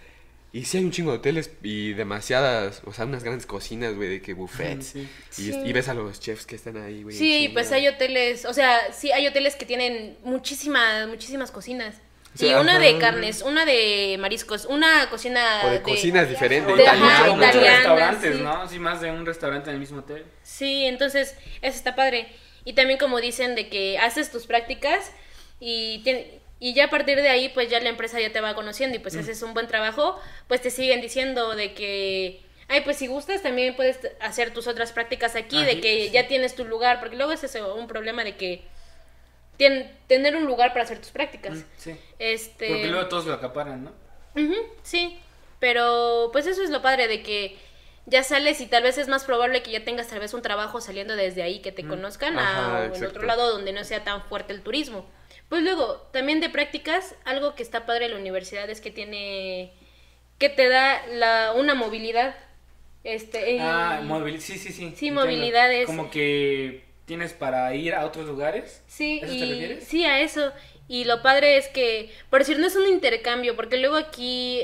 Y sí hay un chingo de hoteles y demasiadas, o sea, unas grandes cocinas, güey, de que buffets. Sí. Y, Sí. y ves a los chefs que están ahí, güey. Sí, pues hay hoteles, o sea, sí hay hoteles que tienen muchísimas, muchísimas cocinas. Sí, y una ajá. de carnes, una de mariscos, una cocina O de cocinas diferentes. O De- muchos- restaurantes, sí. ¿no? Sí, más de un restaurante en el mismo hotel. Sí, entonces eso está padre. Y también como dicen de que haces tus prácticas y, y ya a partir de ahí pues ya la empresa ya te va conociendo y pues Mm. haces un buen trabajo, pues te siguen diciendo de que, ay pues si gustas también puedes hacer tus otras prácticas aquí, de que sí. ya tienes tu lugar, porque luego es eso, un problema de que tien- tener un lugar para hacer tus prácticas. Mm, Sí. Este... Porque luego todos lo acaparan, ¿no? Ujú, sí, pero pues eso es lo padre de que ya sales y tal vez es más probable que ya tengas tal vez un trabajo saliendo desde ahí que te conozcan Ajá, a en otro lado donde no sea tan fuerte el turismo. Pues luego, también de prácticas, algo que está padre de la universidad es que tiene que te da la una movilidad este Ah, movilidad, sí, sí, sí. Sí, entiendo. movilidad es- Como que tienes para ir a otros lugares. Sí, ¿Eso te y refieres? sí, a eso. Y lo padre es que, por decir, no es un intercambio, porque luego aquí,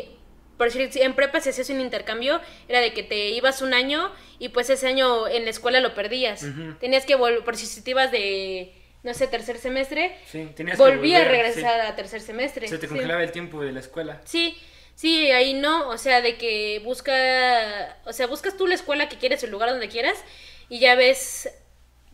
por decir, en prepa si hacías un intercambio, era de que te ibas un año y pues ese año en la escuela lo perdías. Tenías que volver, por si te ibas de, no sé, tercer semestre, Sí, tenías que volví a volver, regresar a tercer semestre. Se te Sí. congelaba el tiempo de la escuela. Sí, sí, ahí no, o sea, de que busca, o sea, buscas tú la escuela que quieres, el lugar donde quieras, y ya ves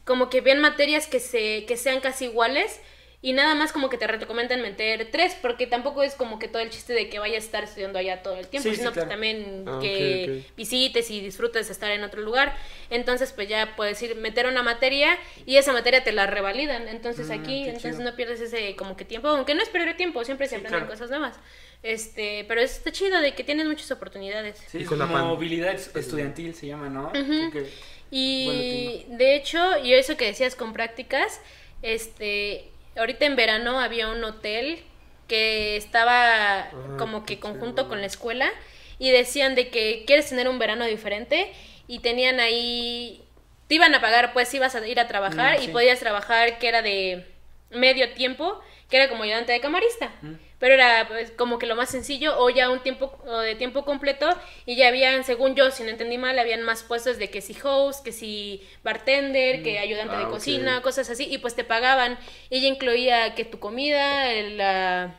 como que ven materias que se, que sean casi iguales, y nada más como que te recomiendan meter tres, porque tampoco es como que todo el chiste de que vayas a estar estudiando allá todo el tiempo, Sí, sino claro. también Ah, que visites y disfrutes de estar en otro lugar. Entonces, pues ya puedes ir meter una materia y esa materia te la revalidan. Entonces Mm, aquí, entonces chido. no pierdes ese como que tiempo, aunque no es perder tiempo, siempre se Sí, aprenden claro. cosas nuevas. Este, pero está chido de que tienes muchas oportunidades. Sí, Y con la movilidad estudiantil se llama, ¿no? Que- Y de hecho, y eso que decías con prácticas, este, ahorita en verano había un hotel que estaba como que conjunto con la escuela y decían de que quieres tener un verano diferente y tenían ahí, te iban a pagar, pues ibas a ir a trabajar Mm, y podías trabajar que era de medio tiempo, que era como ayudante de camarista. Mm. Pero era pues, como que lo más sencillo, o ya un tiempo o de tiempo completo, y ya habían, según yo, si no entendí mal, habían más puestos de que si host, que si bartender, que ayudante Ah, de ok. cocina, cosas así, y pues te pagaban. Y ya incluía que tu comida, el, la-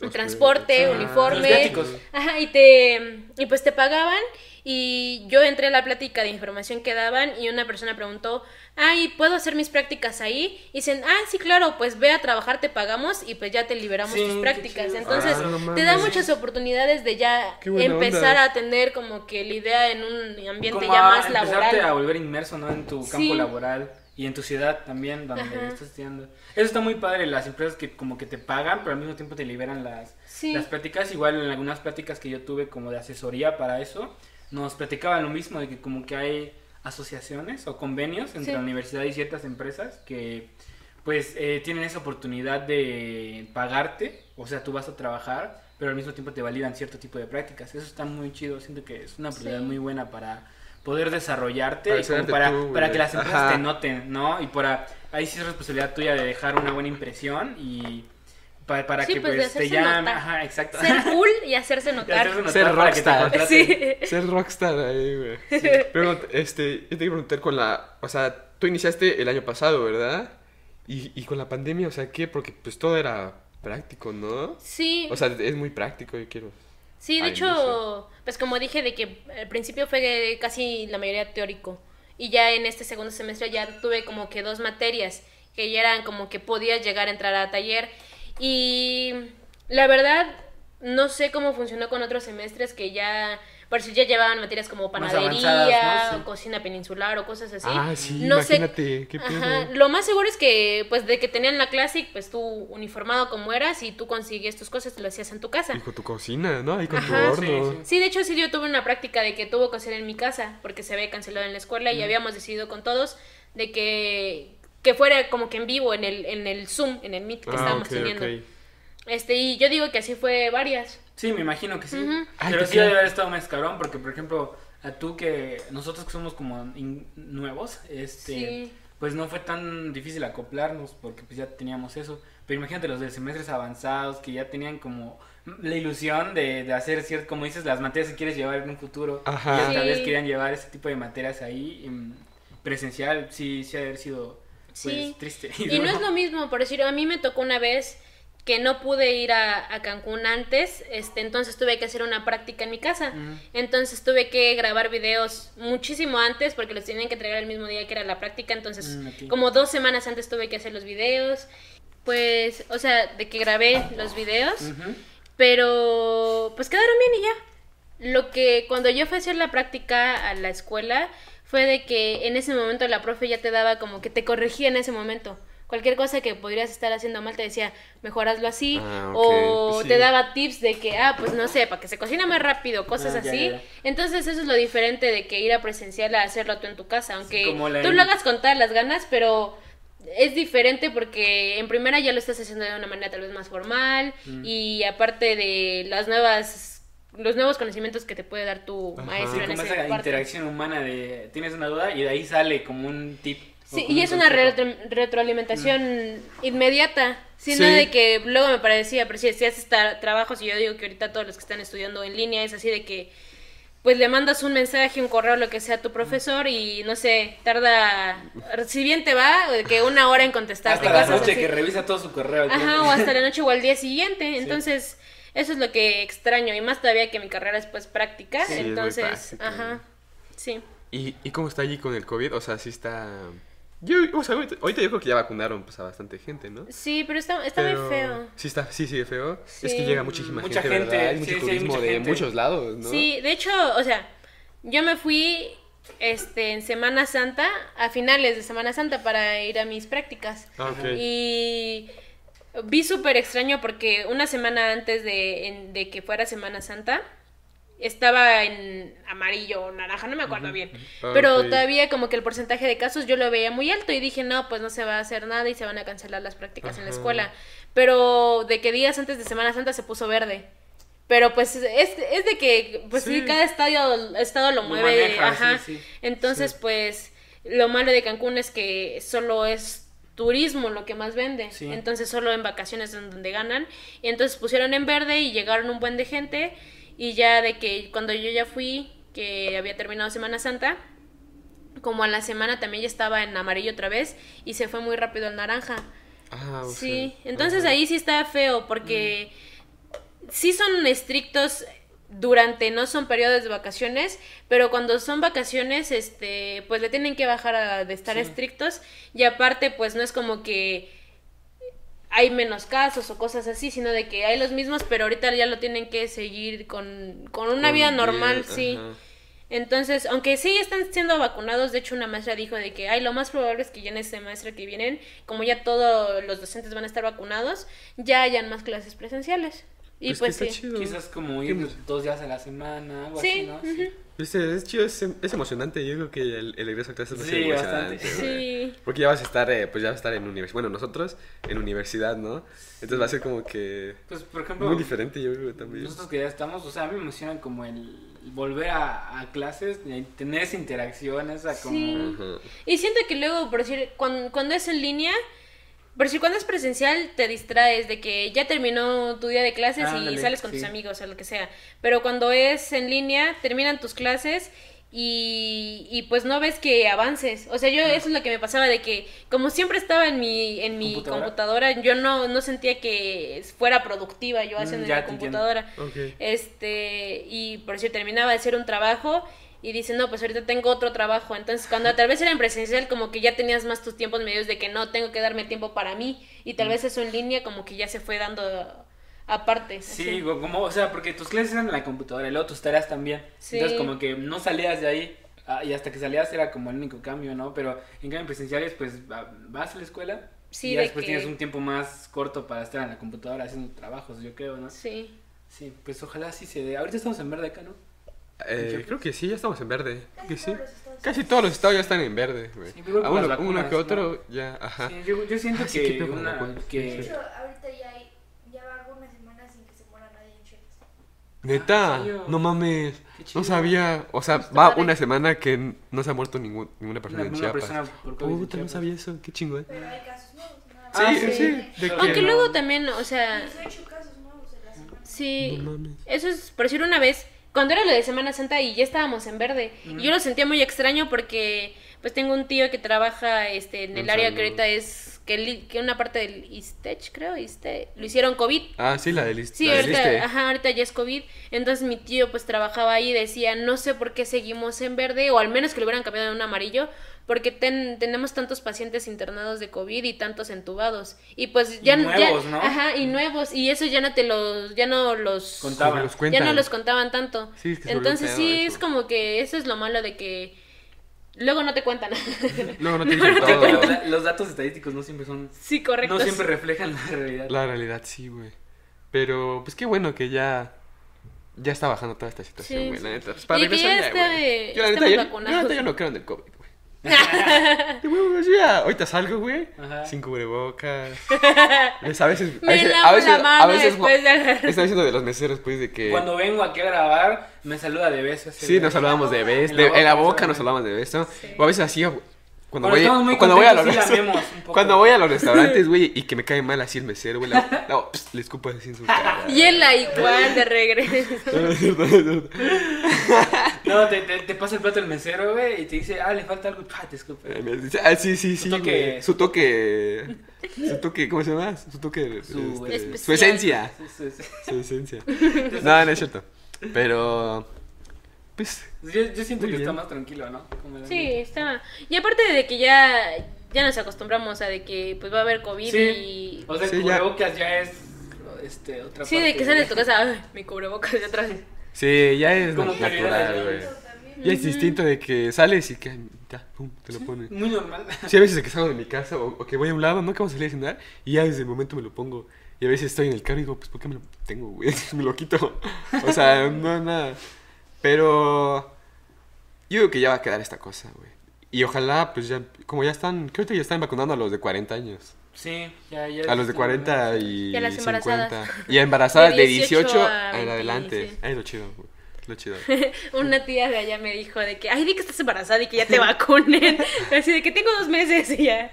el transporte, Ah, uniforme. los. Ajá, y te y pues te pagaban y yo entré a la plática de información que daban y una persona preguntó, "Ay, ¿puedo hacer mis prácticas ahí?" Y dicen, "Ah, sí, claro, pues ve a trabajar, te pagamos y pues ya te liberamos Sí, tus prácticas." Entonces, Ah, no te da muchas oportunidades de ya empezar onda. a tener como que la idea en un ambiente Como ya a más empezarte laboral. a volver inmerso, ¿no? En tu Sí. campo laboral y en tu ciudad también, donde Ajá. estás estudiando. Eso está muy padre, las empresas que como que te pagan, pero al mismo tiempo te liberan las, Sí. las prácticas. Igual en algunas prácticas que yo tuve como de asesoría para eso, nos platicaban lo mismo, de que como que hay asociaciones o convenios entre Sí. la universidad y ciertas empresas que pues eh, tienen esa oportunidad de pagarte, o sea, tú vas a trabajar, pero al mismo tiempo te validan cierto tipo de prácticas. Eso está muy chido, siento que es una oportunidad Sí. muy buena para poder desarrollarte Para y como para, tú, para que las empresas Ajá. te noten, ¿no? Y para ahí sí es responsabilidad tuya de dejar una buena impresión y pa- para Sí, que pues, pues, te llamen, notar. ajá, exacto. Ser cool y hacerse Y notar. hacerse notar Ser rockstar. Sí. Ser rockstar ahí, güey. Pero, este, yo te quiero preguntar con la... O sea, tú iniciaste el año pasado, ¿verdad? Y, y con la pandemia, o sea, ¿qué? Porque pues todo era práctico, ¿no? Sí. O sea, es muy práctico, yo quiero... Sí, de hecho, inicio. pues como dije, de que al principio fue casi la mayoría teórico. Y ya en este segundo semestre ya tuve como que dos materias que ya eran como que podías llegar a entrar a taller. Y la verdad, no sé cómo funcionó con otros semestres que ya, por si ya llevaban materias como panadería, avanzadas, ¿no? Sí. o cocina peninsular o cosas así. Ah, sí, no sé- imagínate, qué pedo. Ajá, lo más seguro es que, pues, de que tenían la clase, pues tú uniformado como eras y tú consigues tus cosas, te lo hacías en tu casa. Y con tu cocina, ¿no? Ahí con tu horno. Sí, sí. Sí, de hecho sí yo tuve una práctica de que tuvo que hacer en mi casa porque se había cancelado en la escuela y habíamos decidido con todos de que, que fuera como que en vivo en el, en el Zoom, en el Meet que Ah, estábamos teniendo. ok. Este, y yo digo que así fue varias. Sí, me imagino que sí. Ay, Pero sí debe haber estado más cabrón, porque por ejemplo, a tú que nosotros que somos como in- nuevos, este, Sí. pues no fue tan difícil acoplarnos, porque pues ya teníamos eso. Pero imagínate los de semestres avanzados que ya tenían como la ilusión de, de hacer cierto, como dices, las materias que quieres llevar en un futuro. Ajá. Y tal vez Sí. querían llevar ese tipo de materias ahí em, presencial, sí, sí ha de haber sido pues, Sí. triste. Y no es lo mismo, por decir, a mí me tocó una vez que no pude ir a, a Cancún antes, este, entonces tuve que hacer una práctica en mi casa. Entonces tuve que grabar videos muchísimo antes porque los tenían que entregar el mismo día que era la práctica, entonces Mm, como dos semanas antes tuve que hacer los videos. Pues, o sea, de que grabé los videos, pero pues quedaron bien y ya. Lo que cuando yo fui a hacer la práctica a la escuela fue de que en ese momento la profe ya te daba como que te corregía en ese momento. Cualquier cosa que podrías estar haciendo mal te decía, mejor hazlo así. Ah, O sí. te daba tips de que, ah, pues no sé, para que se cocine más rápido, cosas Ah, ya, así. ya, ya. Entonces eso es lo diferente de que ir a presencial a hacerlo tú en tu casa. Aunque la- tú lo hagas con todas las ganas, pero es diferente porque en primera ya lo estás haciendo de una manera tal vez más formal Mm. y aparte de las nuevas los nuevos conocimientos que te puede dar tu Ajá. maestro Sí, en como esa esa interacción humana de tienes una duda y de ahí sale como un tip. Sí, y un es una retro- retroalimentación inmediata. Sino Sí. de que luego me parecía, pero si, si haces trabajos y yo digo que ahorita todos los que están estudiando en línea es así de que pues le mandas un mensaje, un correo, lo que sea a tu profesor y no sé, tarda, si bien te va, de que una hora en contestarte. Hasta la noche así. que revisa todo su correo. Ajá, o hasta la noche o al día siguiente. Entonces, eso es lo que extraño. Y más todavía que mi carrera es pues práctica. Sí, es muy entonces, práctica. ajá. Sí. ¿Y, ¿Y cómo está allí con el COVID? O sea, sí está... Yo, o sea, ahorita, ahorita yo creo que ya vacunaron pues, a bastante gente, ¿no? Sí, pero está, está Pero- muy feo. Sí, está, sí, sigue feo. Es que llega muchísima Mucha gente, gente, ¿verdad? Hay sí, mucho sí, hay mucha de gente. muchos lados, ¿no? Sí, de hecho, o sea, yo me fui este en Semana Santa, a finales de Semana Santa para ir a mis prácticas. Ah, ok. Y vi súper extraño porque una semana antes de, en- de que fuera Semana Santa estaba en amarillo o naranja, no me acuerdo bien. Ah, Pero todavía como que el porcentaje de casos yo lo veía muy alto y dije, no, pues no se va a hacer nada y se van a cancelar las prácticas en la escuela. Pero de que días antes de Semana Santa se puso verde. Pero pues es, es de que pues sí, Sí. cada estadio, estado lo Lo mueve, maneja, ajá. sí, sí. Entonces, pues lo malo de Cancún es que solo es turismo lo que más vende. Sí. Entonces, solo en vacaciones es donde ganan. Y entonces pusieron en verde y llegaron un buen de gente. Y ya de que cuando yo ya fui, que había terminado Semana Santa, como a la semana también ya estaba en amarillo otra vez y se fue muy rápido al naranja. Ah, o Sí, entonces ajá. ahí sí está feo porque sí son estrictos durante, no son periodos de vacaciones, pero cuando son vacaciones, este, pues le tienen que bajar a, de estar Sí. estrictos y aparte, pues no es como que hay menos casos o cosas así, sino de que hay los mismos, pero ahorita ya lo tienen que seguir con, con una Con vida bien, normal, sí. ajá. Entonces, aunque sí están siendo vacunados, de hecho una maestra dijo de que, ay, lo más probable es que ya en este semestre que vienen, como ya todos los docentes van a estar vacunados, ya hayan más clases presenciales. Y Pues, pues, que está sí. chido. Quizás como ir dos días a la semana, algo Sí, así, ¿no? ujú. Pues, eh, es chido, es, es emocionante. Yo creo que el, el regreso a clases va a ser Sí, emocionante. Sí. Porque ya vas a estar, eh, pues ya vas a estar en universidad. Bueno, nosotros en universidad, ¿no? Entonces va a ser como que Pues, por ejemplo, muy diferente, yo creo también. nosotros que ya estamos, o sea, a mí me emociona como el volver a, a clases y tener esa interacción, esa como... Sí. Y siento que luego, por decir, cuando, cuando es en línea, por decir, cuando es presencial, te distraes de que ya terminó tu día de clases y sales con tus amigos o lo que sea. Pero cuando es en línea, terminan tus clases y, y pues no ves que avances. O sea, yo eso es lo que me pasaba de que como siempre estaba en mi, en mi ¿Computadora? computadora, yo no, no sentía que fuera productiva yo Mm, haciendo en entiendo. computadora. Este, y por decir, terminaba de hacer un trabajo y dice, no, pues ahorita tengo otro trabajo. Entonces, cuando tal vez era en presencial, como que ya tenías más tus tiempos medios de que no, tengo que darme tiempo para mí. Y tal vez eso en línea, como que ya se fue dando aparte. Sí, así. como, o sea, porque tus clases eran en la computadora y luego tus tareas también. Sí. Entonces, como que no salías de ahí ah, y hasta que salías era como el único cambio, ¿no? Pero en cambio en presenciales, pues va- vas a la escuela Sí, y ya de después que- tienes un tiempo más corto para estar en la computadora haciendo trabajos, yo creo, ¿no? Sí. Sí, pues ojalá sí se dé. Ahorita estamos en verde acá, ¿no? Eh, creo que sí, ya estamos en verde. Creo que Casi sí. todos los estados. Casi todos los estados ya están en verde, güey. Sí, pero A por las uno, uno vacunas, que otro ¿no? ya, ajá. Sí, yo, yo siento Ah, sí, que, con una, que... De hecho, ahorita ya, hay, ya va algunas semanas sin que se muera nadie en Chiapas. Neta, ¿en serio? no mames. No sabía. O sea, Está va padre. una semana que no se ha muerto ningún- ninguna persona en Chiapas. persona Puta, no sabía eso. Qué chingón. Pero hay casos nuevos, nada Sí, Ah, sí. sí. de que- Aunque luego también, o sea, 18 casos nuevos en la semana. sí, No mames. eso es, por decir una vez, cuando era lo de Semana Santa y ya estábamos en verde, y yo lo sentía muy extraño porque pues tengo un tío que trabaja este en el área que ahorita es, que, que una parte del Istech, creo, lo hicieron COVID. Ah, sí, la del list- Sí, ahorita, ajá, ahorita ya es COVID. Entonces mi tío pues trabajaba ahí y decía, no sé por qué seguimos en verde, o al menos que lo hubieran cambiado en un amarillo, porque ten- tenemos tantos pacientes internados de COVID y tantos entubados. Y pues Y ya nuevos, ya- ¿no? Ajá, y nuevos. Y eso ya no te los, ya no los Contaban. Los ya no los contaban tanto. Sí, es que Entonces sí, eso. es como que eso es lo malo de que luego no te cuentan. Luego no te dicen Que todo. los, da- los datos estadísticos no siempre son. sí, correcto. No siempre reflejan la realidad. La realidad sí, güey. Pero, pues qué bueno que ya. Ya está bajando toda esta situación, güey. sí. La neta. Pues para Y que regresar ya güey. Yo, la neta, yo, no creo en el COVID. De huevos, ya. Ahorita salgo, güey. Sin cubrebocas. Ves, a veces. a Me veces, lavo a veces, la mano a veces después de... Están diciendo de los meseros, pues, de que. Cuando vengo aquí a grabar, me saluda de beso. ese Sí, nos saludamos de beso. En la boca, nos saludamos de beso. O a veces así. Cuando voy, muy cuando voy a los cuando voy a los restaurantes, güey, y que me cae mal así el mesero, güey, la- la- pss, le escupo así en su cara. Y él la igual de regreso. No, te, te, te pasa el plato el mesero, güey, y te dice, ah, le falta algo. Ah, te escupe. Ah, sí, sí, sí. Su toque-. Su toque. Su toque, ¿cómo se llama? Su toque. Su- este, Especial. su esencia. Su esencia. No, no es cierto. Pero. Pues. Yo, yo siento que está más tranquilo, ¿no? Como Sí, está. Y aparte de que ya, ya nos acostumbramos a de que pues va a haber COVID Sí. y... O sea, Sí, el ya. cubrebocas ya es este, otra Sí, de que sales de tu casa, ay, mi cubrebocas de atrás. Sí, ya es Como natural, güey. Ya es distinto de que sales y que. Ya, pum, te lo pones. Muy normal. Sí, a veces que salgo de mi casa o, o que voy a un lado, no que vamos a salir a cenar y ya desde el momento me lo pongo. Y a veces estoy en el carro y digo, pues ¿por qué me lo tengo, güey? me lo quito. O sea, no nada. Pero yo digo que ya va a quedar esta cosa, güey. Y ojalá, pues ya, como ya están, creo que ya están vacunando a los de 40 años. Sí, ya, ya. A los de 40 y, Y a las 50. embarazadas. Y a embarazadas de De 18, 18 a en 20, adelante. sí. Ay, es lo chido, güey. Lo chido. Una tía de allá me dijo de que, ay, di que estás embarazada y que ya te vacunen. Así de que tengo dos meses y ya.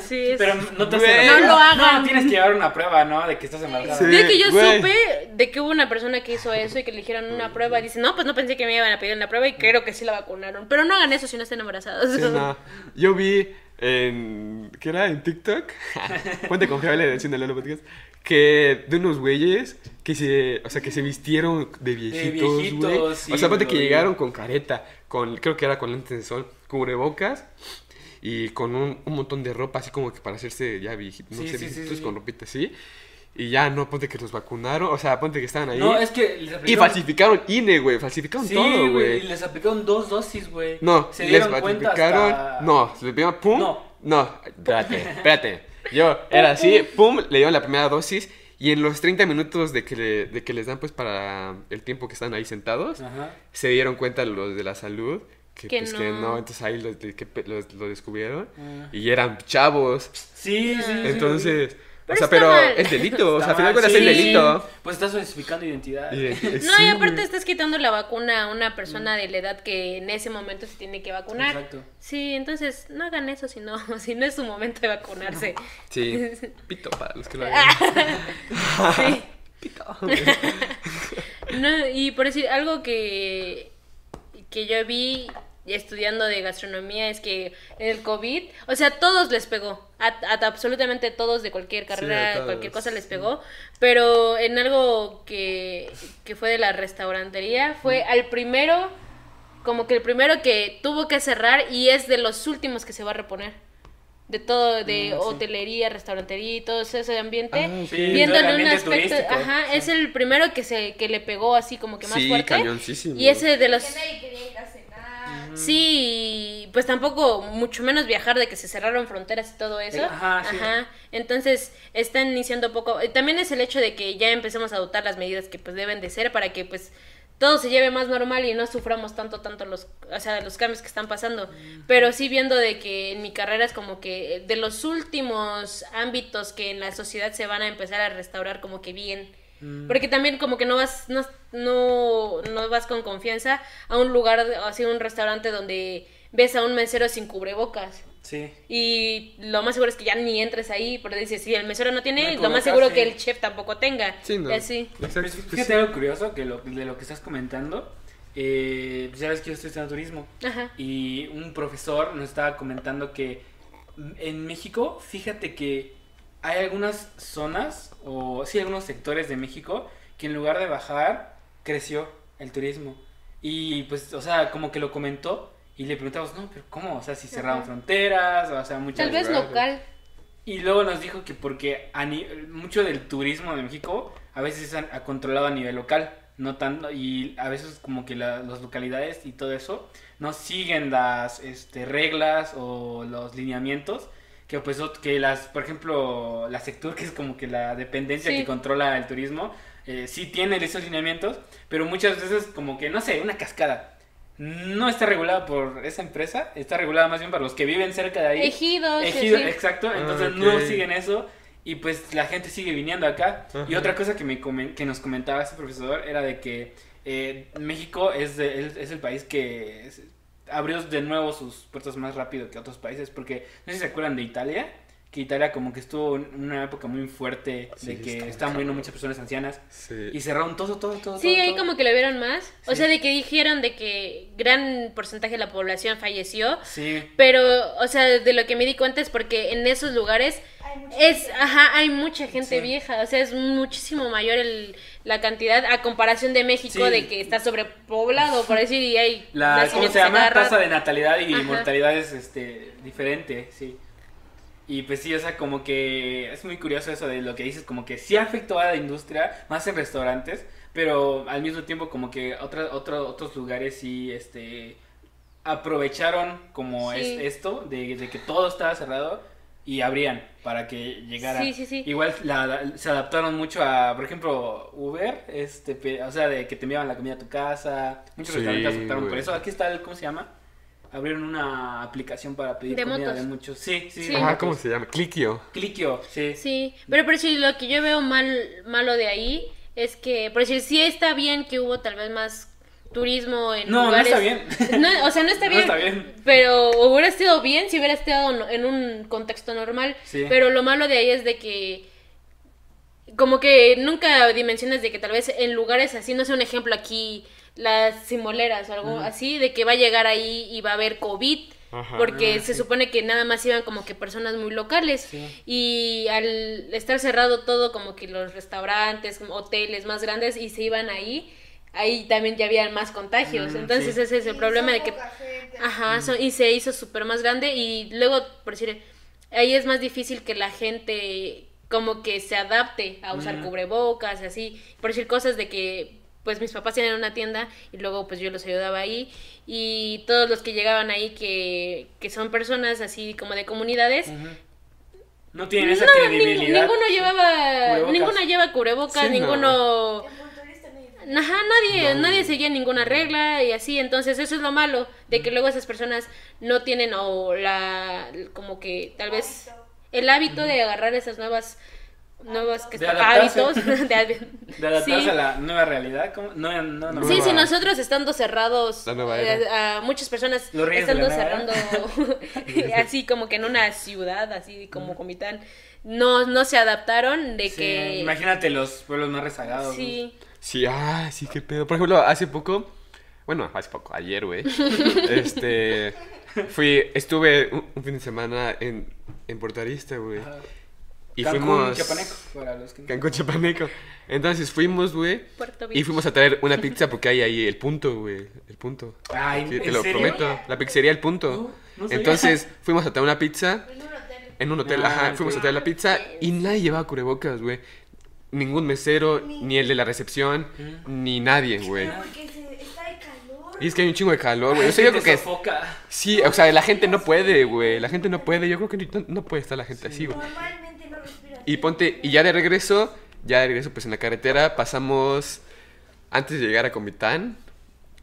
Sí, es... Pero no te Güey. hacen la No lo hagan. No, tienes que llevar una prueba, ¿no? De que estás embarazada. Sí. De que yo güey. supe de que hubo una persona que hizo eso y que le dijeron una prueba. Dice, no, pues no pensé que me iban a pedir una prueba y creo que sí la vacunaron. Pero no hagan eso si no están embarazados. Sí, no. Yo vi en. ¿Qué era? En TikTok. Fuente confiable de Cine Lolo Podcast. Que de unos güeyes que se. O sea, que se vistieron de viejitos, viejitos, güey. sí, o sea, aparte que llegaron con careta. Con, creo que era con lentes de sol. Cubrebocas. Y con un, un montón de ropa, así como que para hacerse ya viejitos. No Sí, sé, sí, viejitos sí. con ropita así. Y ya no, ponte que los vacunaron. O sea, ponte que estaban ahí. No, es que les Y aplicaron- falsificaron INE, güey. Falsificaron todo, güey. Y les aplicaron dos dosis, güey. No, se les dieron cuenta falsificaron. hasta... No, se les dieron pum. No. No. espérate, espérate. Yo era así, pum, le dieron la primera dosis. Y en los 30 minutos de que, le- de que les dan, pues, para el tiempo que están ahí sentados, Ajá. se dieron cuenta los de la salud. Que, Que pues, que no. no. Entonces ahí que los- lo descubrieron. Ah. Y eran chavos. Sí, sí, sí. Entonces. O sea, pero mal. es delito. O sea, al final cuentas sí. es delito. Pues estás falsificando identidad. No, sí, y aparte güey. estás quitando la vacuna a una persona de la edad que en ese momento se tiene que vacunar. Exacto. Sí, entonces no hagan eso si no, si no es su momento de vacunarse. Sí. Pito para los que lo hagan. Sí. Pito. No, y por decir algo que, que yo vi estudiando de gastronomía es que el COVID, o sea, a todos les pegó, a, a absolutamente todos de cualquier carrera, cualquier cosa les pegó, pero en algo que, que fue de la restaurantería, fue al primero, como que el primero que tuvo que cerrar y es de los últimos que se va a reponer. De todo, de Mm, sí. hotelería, restaurantería y todo ese ambiente. Ah. Sí, un ambiente aspecto, ajá, sí. es el primero que se que le pegó así como que más Sí, fuerte. cañoncísimo. Y ese de los Que nadie quería ir a cenar. Sí, pues tampoco, mucho menos viajar de que se cerraron fronteras y todo eso. Eh, ajá, sí. Entonces, están iniciando poco. y También es el hecho de que ya empecemos a adoptar las medidas que pues deben de ser para que pues todo se lleve más normal y no suframos tanto, tanto los, o sea, los cambios que están pasando. Pero sí viendo de que en mi carrera es como que de los últimos ámbitos que en la sociedad se van a empezar a restaurar como que bien. Porque también como que no vas, no, no, no vas con confianza a un lugar, así un restaurante donde ves a un mesero sin cubrebocas. Sí. Y lo más seguro es que ya ni entres ahí, porque dices, si el mesero no tiene, lo más seguro acá, que sí. el chef tampoco tenga. Sí, no. Y así. Exacto. Pues, fíjate sí. algo curioso que lo, de lo que estás comentando. Eh, pues ya ves que yo estoy estudiando turismo. Ajá. Y un profesor nos estaba comentando que en México, fíjate que hay algunas zonas, o sí, algunos sectores de México, que en lugar de bajar, creció el turismo. Y pues, o sea, como que lo comentó y le preguntamos, no, pero ¿cómo? O sea, si cerraron Ajá. fronteras, o sea, muchas Tal vez local. y luego nos dijo que porque a ni- mucho del turismo de México a veces es a- a controlado a nivel local, no tanto, y a veces como que la- las localidades y todo eso no siguen las este, reglas o los lineamientos que pues que las, por ejemplo, la Sectur, que es como que la dependencia Sí. que controla el turismo, eh, sí tiene esos lineamientos, pero muchas veces como que, no sé, una cascada. No está regulada por esa empresa, está regulada más bien para los que viven cerca de ahí. Ejidos, y Ejido, así. exacto, Ah, entonces no siguen eso y pues la gente sigue viniendo acá. Y otra cosa que, me que nos comentaba este profesor era de que eh, México es, de- es, es el país que abrió de nuevo sus puertas más rápido que otros países, porque no sé si se acuerdan de Italia, que Italia como que estuvo en una época muy fuerte Sí, de que está estaban muriendo muchas personas ancianas Sí. y cerraron todo, todo, todo. Sí, todo, ahí todo. como que lo vieron más. O sea, de que dijeron de que gran porcentaje de la población falleció. Sí, Pero, o sea, de lo que me di cuenta es porque en esos lugares Hay mucha es, gente. ajá, hay mucha gente Sí. vieja. O sea, es muchísimo mayor el, la cantidad a comparación de México Sí. de que está sobrepoblado, por decir, y hay la, ¿cómo se llama? Tasa de natalidad y Ajá. mortalidad es este, diferente, sí. Y pues sí, o sea, como que es muy curioso eso de lo que dices, como que sí afectó a la industria, más en restaurantes, pero al mismo tiempo como que otra, otro- otros lugares sí, este, aprovecharon como Sí. es, esto, de, de que todo estaba cerrado y abrían para que llegara. Sí, sí, sí. Igual la- la- se adaptaron mucho a, por ejemplo, Uber, este, o sea, de que te enviaban la comida a tu casa, muchos Sí, restaurantes optaron por eso. Aquí está el, ¿cómo se llama? Abrieron una aplicación para pedir De comida motos. de muchos. Sí, sí. Sí. Ajá. ¿cómo se llama? Clickio. Clickio, sí. Sí, pero por decir, lo que yo veo mal, malo de ahí es que, por decir, sí está bien que hubo tal vez más turismo en No, no lugares... está bien. No, o sea, no está No bien. está bien. Pero hubiera estado bien si hubiera estado no- en un contexto normal. Sí. Pero lo malo de ahí es de que como que nunca dimensionas de que tal vez en lugares así, no sé, un ejemplo aquí, las simoleras o algo así, de que va a llegar ahí y va a haber COVID. Ajá. Porque Ah, se sí. supone que nada más iban como que personas muy locales. Sí. Y al estar cerrado todo, como que los restaurantes, hoteles más grandes, y se iban ahí, ahí también ya había más contagios. Mm, Entonces sí. ese es el Y problema de que... Ajá, so- y se hizo súper más grande y luego, por decir, ahí es más difícil que la gente como que se adapte a usar Mm. cubrebocas, así, por decir cosas de que pues mis papás tienen una tienda y luego pues yo los ayudaba ahí y todos los que llegaban ahí que, que son personas así como de comunidades. No tienen esa no, credibilidad. ninguno llevaba, Cubrebocas. ninguno lleva cubrebocas, Sí, no. ninguno... Nadie- Ajá, nadie, nadie seguía ninguna regla y así, entonces eso es lo malo, de que luego esas personas no tienen o la, como que tal vez Hábito. el hábito de agarrar esas nuevas, nuevas que De hábitos, de, adaptarse sí. a la nueva realidad. ¿cómo? No, no, no. Sí, Nueva- sí, nosotros estando cerrados, La nueva eh, era. a muchas personas estando cerrando así como que en una ciudad, así como Comitán, no, no se adaptaron de Sí, que... Imagínate los pueblos más rezagados. Sí, Sí, ah, sí, qué pedo. Por ejemplo, hace poco, bueno, hace poco, ayer, güey. este, fui, estuve un, un fin de semana en, en Puerto Arista, güey. Y Cancún, fuimos... Chiapaneco, para los que- Cancún, Chapaneco. Entonces fuimos, güey. Puerto Y fuimos a traer una pizza porque hay ahí el punto, güey. El punto. Ay, Sí, ¿en te lo serio? prometo. La pizzería El Punto. No, no. Entonces fuimos a traer una pizza En un hotel. en un hotel. Ah, Ajá, ok. fuimos a traer la pizza y nadie llevaba cubrebocas, güey. Ningún mesero, ni el de la recepción, ni nadie, güey. De calor. Y es que hay un chingo de calor, güey. O sea, yo creo que... sofoca. Sí, o sea, la gente no puede, güey. La gente no puede. Yo creo que no, no puede estar la gente así, güey. Y ponte, y ya de regreso, ya de regreso, pues en la carretera pasamos, antes de llegar a Comitán,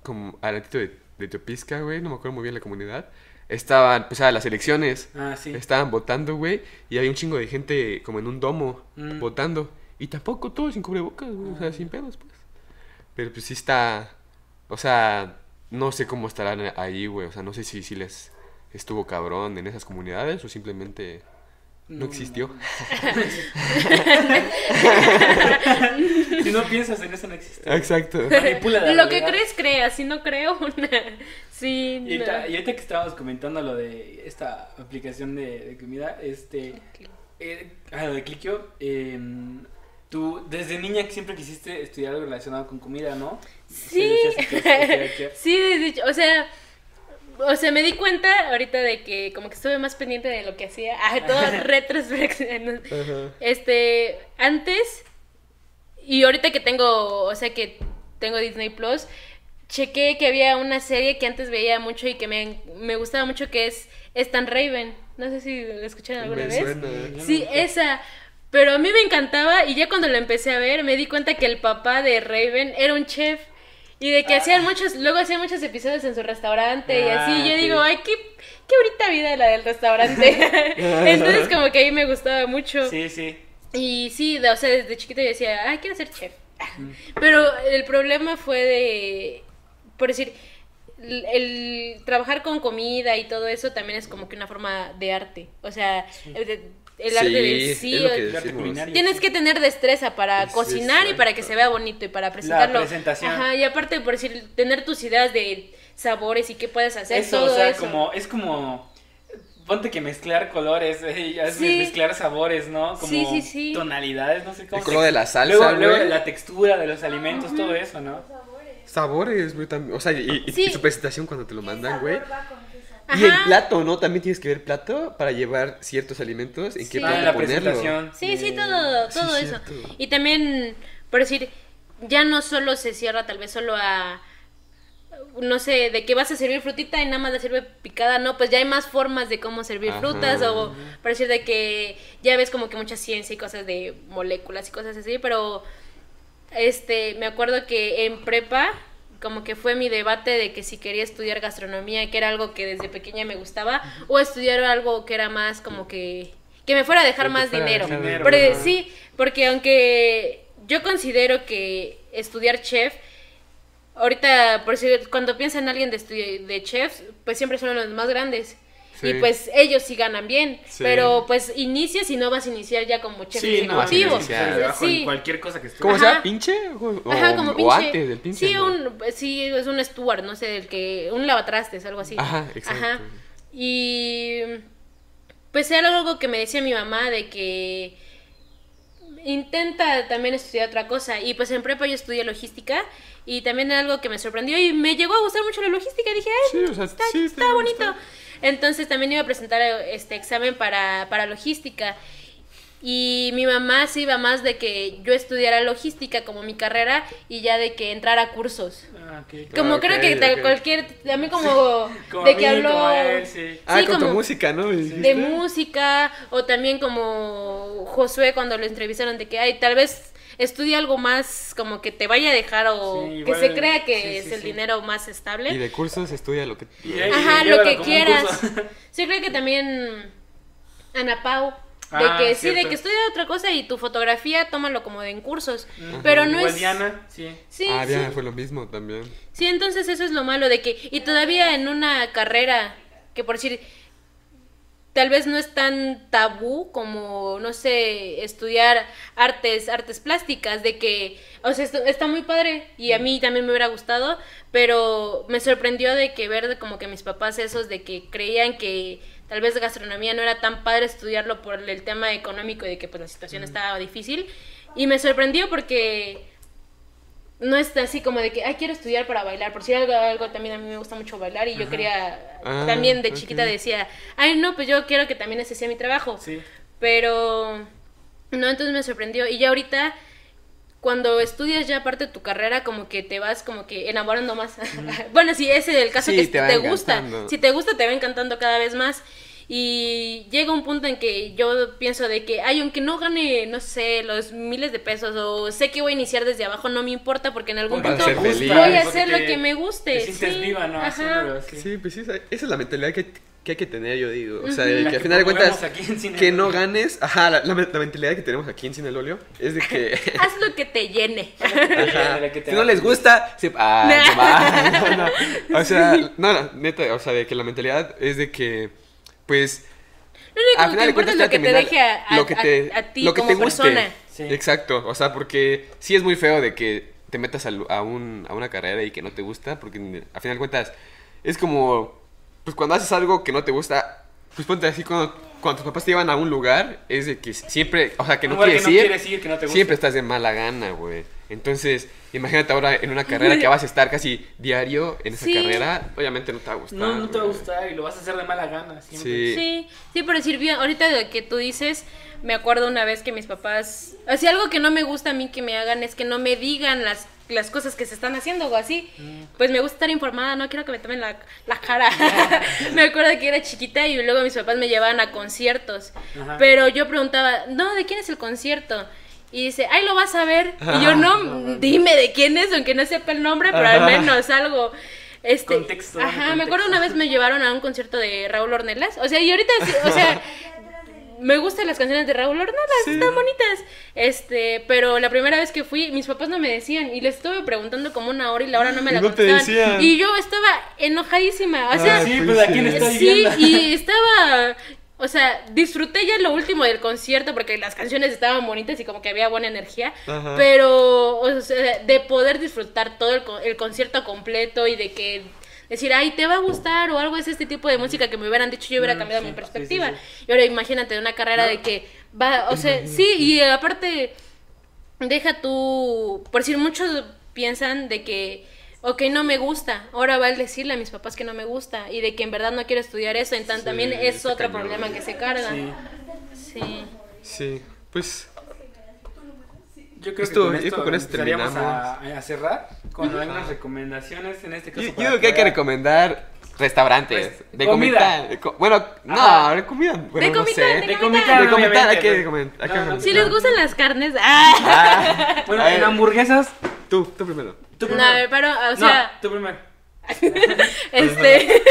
como al latito de, de Teopisca, güey, no me acuerdo muy bien la comunidad, estaban, pues, a las elecciones, Ah, sí. estaban votando, güey, y había un chingo de gente como en un domo, Mm. votando, y tampoco todos sin cubrebocas, güey, o sea, sin pedos, pues. Pero pues sí está, o sea, no sé cómo estarán ahí, güey, o sea, no sé si, si les estuvo cabrón en esas comunidades o simplemente no existió. Si no piensas en eso, no existe. Exacto. Manipula la Lo que crees, creas. Si no creo, sí. Y, no. ahorita, y ahorita que estábamos comentando lo de esta aplicación de, de comida, este. Eh, ah, lo de Clickio, eh, tú desde niña siempre quisiste estudiar algo relacionado con comida, ¿no? Sí. Sí, desde hecho, o sea, o sea, me di cuenta ahorita de que como que estuve más pendiente de lo que hacía. Ah, todo retrospección. Este, antes y ahorita que tengo, o sea, que tengo Disney Plus, chequé que había una serie que antes veía mucho y que me, me gustaba mucho que es Stan Raven. No sé si la escucharon alguna Me vez. suena. Sí, esa. Pero a mí me encantaba y ya cuando la empecé a ver me di cuenta que el papá de Raven era un chef y de que hacían muchos, luego hacían muchos episodios en su restaurante y Ah, así. Yo sí. digo, ay, qué, qué bonita vida la del restaurante. Entonces como que ahí me gustaba mucho. Sí, sí. Y sí, o sea, desde chiquito yo decía, ay, quiero ser chef. Pero el problema fue de, por decir, el, trabajar con comida y todo eso también es como que una forma de arte. O sea, de- el arte de sí. es lo o- que El arte decimos. culinario. Tienes que tener destreza para Es- cocinar y para que se vea bonito y para presentarlo. presentación. Ajá, y aparte, por decir, tener tus ideas de sabores y qué puedes hacer. Eso, todo o sea, eso. como, es como, ponte que mezclar colores, eh, ya es Sí. mezclar sabores, ¿no? Como Sí, sí, sí. tonalidades, no sé cómo. El color de la salsa, Luego, luego la textura de los alimentos, todo eso, ¿no? Sabores, güey, también. O sea, y, y su presentación cuando te lo mandan, güey. Y el plato, ¿no? También tienes que ver plato para llevar ciertos alimentos en qué. Ah, plato la ponerlo. Sí, sí, de- todo, Sí, todo eso. cierto. Y también, por decir, ya no solo se cierra tal vez solo a, no sé, de que vas a servir frutita y nada más la sirve picada, no, pues ya hay más formas de cómo servir Ajá. frutas o por decir de que ya ves como que mucha ciencia y cosas de moléculas y cosas así, pero este, me acuerdo que en prepa como que fue mi debate de que si quería estudiar gastronomía, que era algo que desde pequeña me gustaba, o estudiar algo que era más como que que me fuera a dejar más dinero. Porque, sí, porque aunque yo considero que estudiar chef ahorita por si cuando piensa en alguien de de chefs, pues siempre son los más grandes. Sí. Y pues ellos sí ganan bien, Sí. pero pues inicias y no vas a iniciar ya como chef Sí, no, ejecutivo. vas a iniciar. Trabajo en Sí. cualquier cosa que esté. ¿Cómo Ajá. sea? ¿Pinche? O, Ajá, como o pinche. antes del pinche. sí, ¿no? un, sí, es un steward, no sé, el que, un lavatrastes, algo así. Ajá, exacto. Y pues era algo que me decía mi mamá de que intenta también estudiar otra cosa. Y pues en prepa yo estudié logística y también era algo que me sorprendió y me llegó a gustar mucho la logística. Dije, ay, Sí, o sea, está, sí, está me bonito. gusta. Entonces también iba a presentar este examen para, para logística. Y mi mamá se iba más de que yo estudiara logística como mi carrera y ya de que entrara a cursos. Ah, ok. Como Ah, creo que tal ok. cualquier, a mí como, Como de a que mí, habló como a él, sí. Ah, Sí, con tu música, ¿no? De música o también como Josué cuando lo entrevistaron de que ay tal vez estudie algo más como que te vaya a dejar o Sí, que se crea que sí, es sí, el dinero más Y estable de cursos estudia lo que. Y ahí- ajá y lo que quieras sí creo que también Ana Pau de Ah, que sí de que estudia otra cosa y tu fotografía tómalo como de en cursos pero no Igual es Diana, sí. sí ah, sí. Diana fue lo mismo también. Sí, entonces eso es lo malo de que, y todavía en una carrera que por decir, tal vez no es tan tabú como, no sé, estudiar artes, artes plásticas, de que, o sea, esto- está muy padre y a mí también me hubiera gustado, pero me sorprendió de que ver como que mis papás esos de que creían que tal vez gastronomía no era tan padre estudiarlo por el tema económico y de que pues la situación estaba difícil. Y me sorprendió porque no es así como de que, ay, quiero estudiar para bailar. Por si algo, algo también a mí me gusta mucho bailar y yo quería, Ah, también de chiquita decía, ay, no, pues yo quiero que también ese sea mi trabajo. Sí. Pero, no, entonces me sorprendió. Y ya ahorita, cuando estudias ya aparte de tu carrera, como que te vas como que enamorando más. bueno, si ese es el caso Sí, que te te, gusta. Si te gusta, te va encantando cada vez más. Y llega un punto en que yo pienso de que, ay, aunque no gane, no sé, los miles de pesos o sé que voy a iniciar desde abajo, no me importa porque en algún punto voy a hacer lo que me guste. Te sientes sí, viva, ¿no? Ajá. Sí. Sí, pues sí, esa es la mentalidad que que hay que tener, yo digo. O sea, de que al final de cuentas, que no ganes. Ajá, la, la- la mentalidad que tenemos aquí en Cine al Óleo es de que. Haz lo que te llene. Ajá. Si no les gusta, se, ah. No, no. O sea, no, no, neta, o sea, de que la mentalidad es de que, pues, Lo único que final de importa cuentas es te va lo que te deje a, a- lo que te, a- a ti lo que como te guste. persona. Sí. Exacto, o sea, porque sí es muy feo de que te metas a, un, a una carrera y que no te gusta, porque al final de cuentas es como, pues cuando haces algo que no te gusta, pues ponte así cuando, cuando tus papás te llevan a un lugar, es de que siempre, o sea, que no, que quieres, no ir, quieres ir, que no te gusta. siempre estás de mala gana, güey. Entonces, imagínate ahora en una carrera que vas a estar casi diario en esa Sí. carrera, obviamente no te va a gustar. No, no te va a gustar y lo vas a hacer de mala gana. Siempre. Sí. Sí, sí, por decir bien, ahorita de que tú dices, me acuerdo una vez que mis papás, así algo que no me gusta a mí que me hagan es que no me digan las, las cosas que se están haciendo o así. Mm. Pues me gusta estar informada, no quiero que me tomen la, la cara. me acuerdo que era chiquita y luego mis papás me llevaban a conciertos. Ajá. Pero yo preguntaba, no, ¿de quién es el concierto? Y dice, ay, lo vas a ver. Y yo, no, dime de quién es, aunque no sepa el nombre, pero al menos algo. Este, Contexto, ajá, me acuerdo una vez me llevaron a un concierto de Raúl Ornelas. O sea, y ahorita, sí, o sea, me gustan las canciones de Raúl Ornelas, están bonitas. Este, pero la primera vez que fui, mis papás no me decían. Y les estuve preguntando como una hora y la hora no me la no contestaban. Y yo estaba enojadísima. O sea, Ah, Sí, pues ¿a quién estoy Sí, y estaba, o sea, disfruté ya lo último del concierto porque las canciones estaban bonitas y como que había buena energía, Ajá. pero, o sea, de poder disfrutar todo el, co- el concierto completo y de que decir, ay, te va a gustar o algo es este tipo de música que me hubieran dicho, yo hubiera Mm, cambiado sí, mi sí, perspectiva. sí, Y ahora imagínate una carrera de que va, o sea, sí, y aparte, deja tú, por decir, muchos piensan de que, ok, no me gusta, ahora va a decirle a mis papás que no me gusta y de que en verdad no quiero estudiar eso, entonces también es otro cañón. problema que se carga. Sí. Sí. Sí, pues Yo creo Esto- que con esto, creo que con esto terminamos. a, a cerrar con algunas recomendaciones. En este caso, yo, digo que hay que recomendar restaurantes Pues, de comida. comida. de co- bueno, no, de comida. Bueno, no comida, sé. de De comida. De comentar, hay que que No, no. Si les gustan las carnes, ¡ah! Ah, Bueno, a en ver, hamburguesas, tú, tú primero. Tú No, primero. a ver, pero, o No, tú primero. este,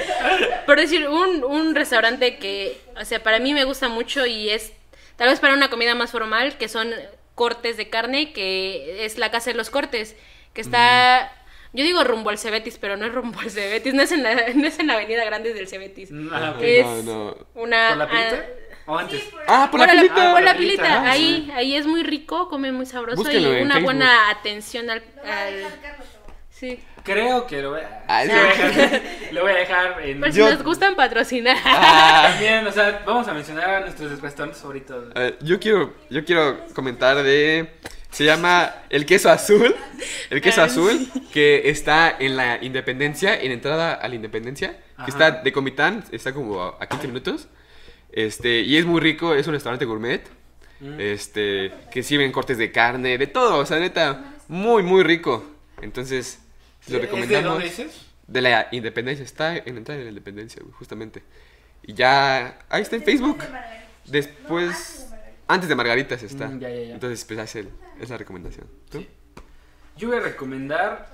por decir, un, un restaurante que, o sea, para mí me gusta mucho y es, tal vez para una comida más formal, que son cortes de carne, que es la Casa de los Cortes, que está, yo digo rumbo al Cebetis, pero no es rumbo al Cebetis, no es en la, no es en la avenida Grande del Cebetis. Ah, ok. Es No, no. una... ¿Por la pilita? Ah, ¿O antes? Ah, por la por la, pilita. por la por la pilita, pilita, ah, ahí, ahí es muy rico, come muy sabroso Búsquenlo y una Facebook. buena atención al... al- sí. Creo que lo voy a, Ah, sí, sí. lo voy a dejar, lo voy a dejar en... Por si Yo- nos gustan patrocinar. Ah, También, o sea, vamos a mencionar a nuestros restaurantes favoritos. eh, yo quiero, yo quiero comentar de, se llama el queso azul, el queso Ah, azul que está en la Independencia, en entrada a la Independencia, Ajá. que está de Comitán, está como a, a 15 minutos, este, y es muy rico, es un restaurante gourmet, Mm. este, que sirven cortes de carne, de todo, o sea, neta, muy, muy rico, entonces, lo ¿Es de recomendamos. dónde dices? De la Independencia, está en la entrada de la Independencia, justamente. Y ya, ahí está en Facebook. Después, antes de Margaritas está. Mm, ya, ya, ya. Entonces, pues es, el- es la recomendación. ¿Tú? Sí. Yo voy a recomendar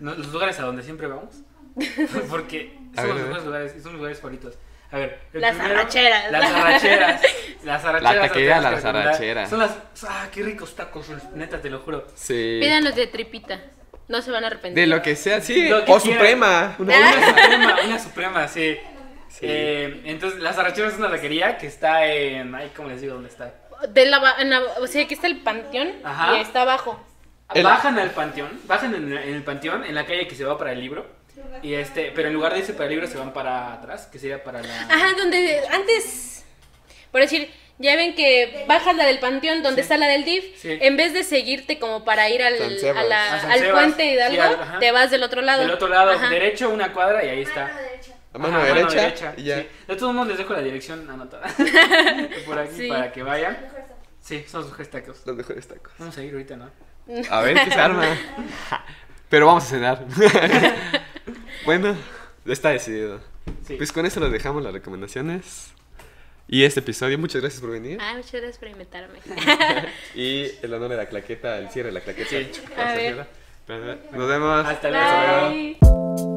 los lugares a donde siempre vamos. Porque son ver, los lugares son los lugares favoritos. A ver, el Las primero, arracheras. Las arracheras. Las arracheras. La taquería, las arracheras. Son las. Ah, qué ricos tacos, neta, te lo juro. Sí. Pídanlos de tripita. No se van a arrepentir. De lo que sea, sí. Que O quieran. Suprema. Una, una suprema, una suprema, sí. Sí. Eh, entonces, las arracheras es una taquería que está en. Ay, ¿cómo les digo dónde está? De la, ba- en la- o sea, aquí está el panteón Ajá. y está abajo. El- Bajan al panteón, bajan en, en el panteón, en la calle que se va para el libro. Y este, pero en lugar de irse para el libro se van para atrás, que sería para la. Ajá, donde antes, por decir, ya ven que bajas la del panteón donde está la del DIF, Sí. en vez de seguirte como para ir al, a la- A al puente Hidalgo, Sí, al- te vas del otro lado. Del otro lado, Ajá. derecho, una cuadra y ahí está. A mano Ajá, derecha. y ya. sí. De todos modos les dejo la dirección anotada. Por aquí Sí. para que vayan. Sí, son sus mejores tacos. Los mejores tacos. Vamos a ir ahorita, ¿no? A ver qué se arma. Pero vamos a cenar. bueno, está decidido. Sí. Pues con eso los dejamos las recomendaciones. Y este episodio, muchas gracias por venir. Ah, muchas gracias por invitarme. Y el honor de la claqueta, el cierre de la claqueta. Sí. A ver. Nos vemos. Hasta luego. Bye.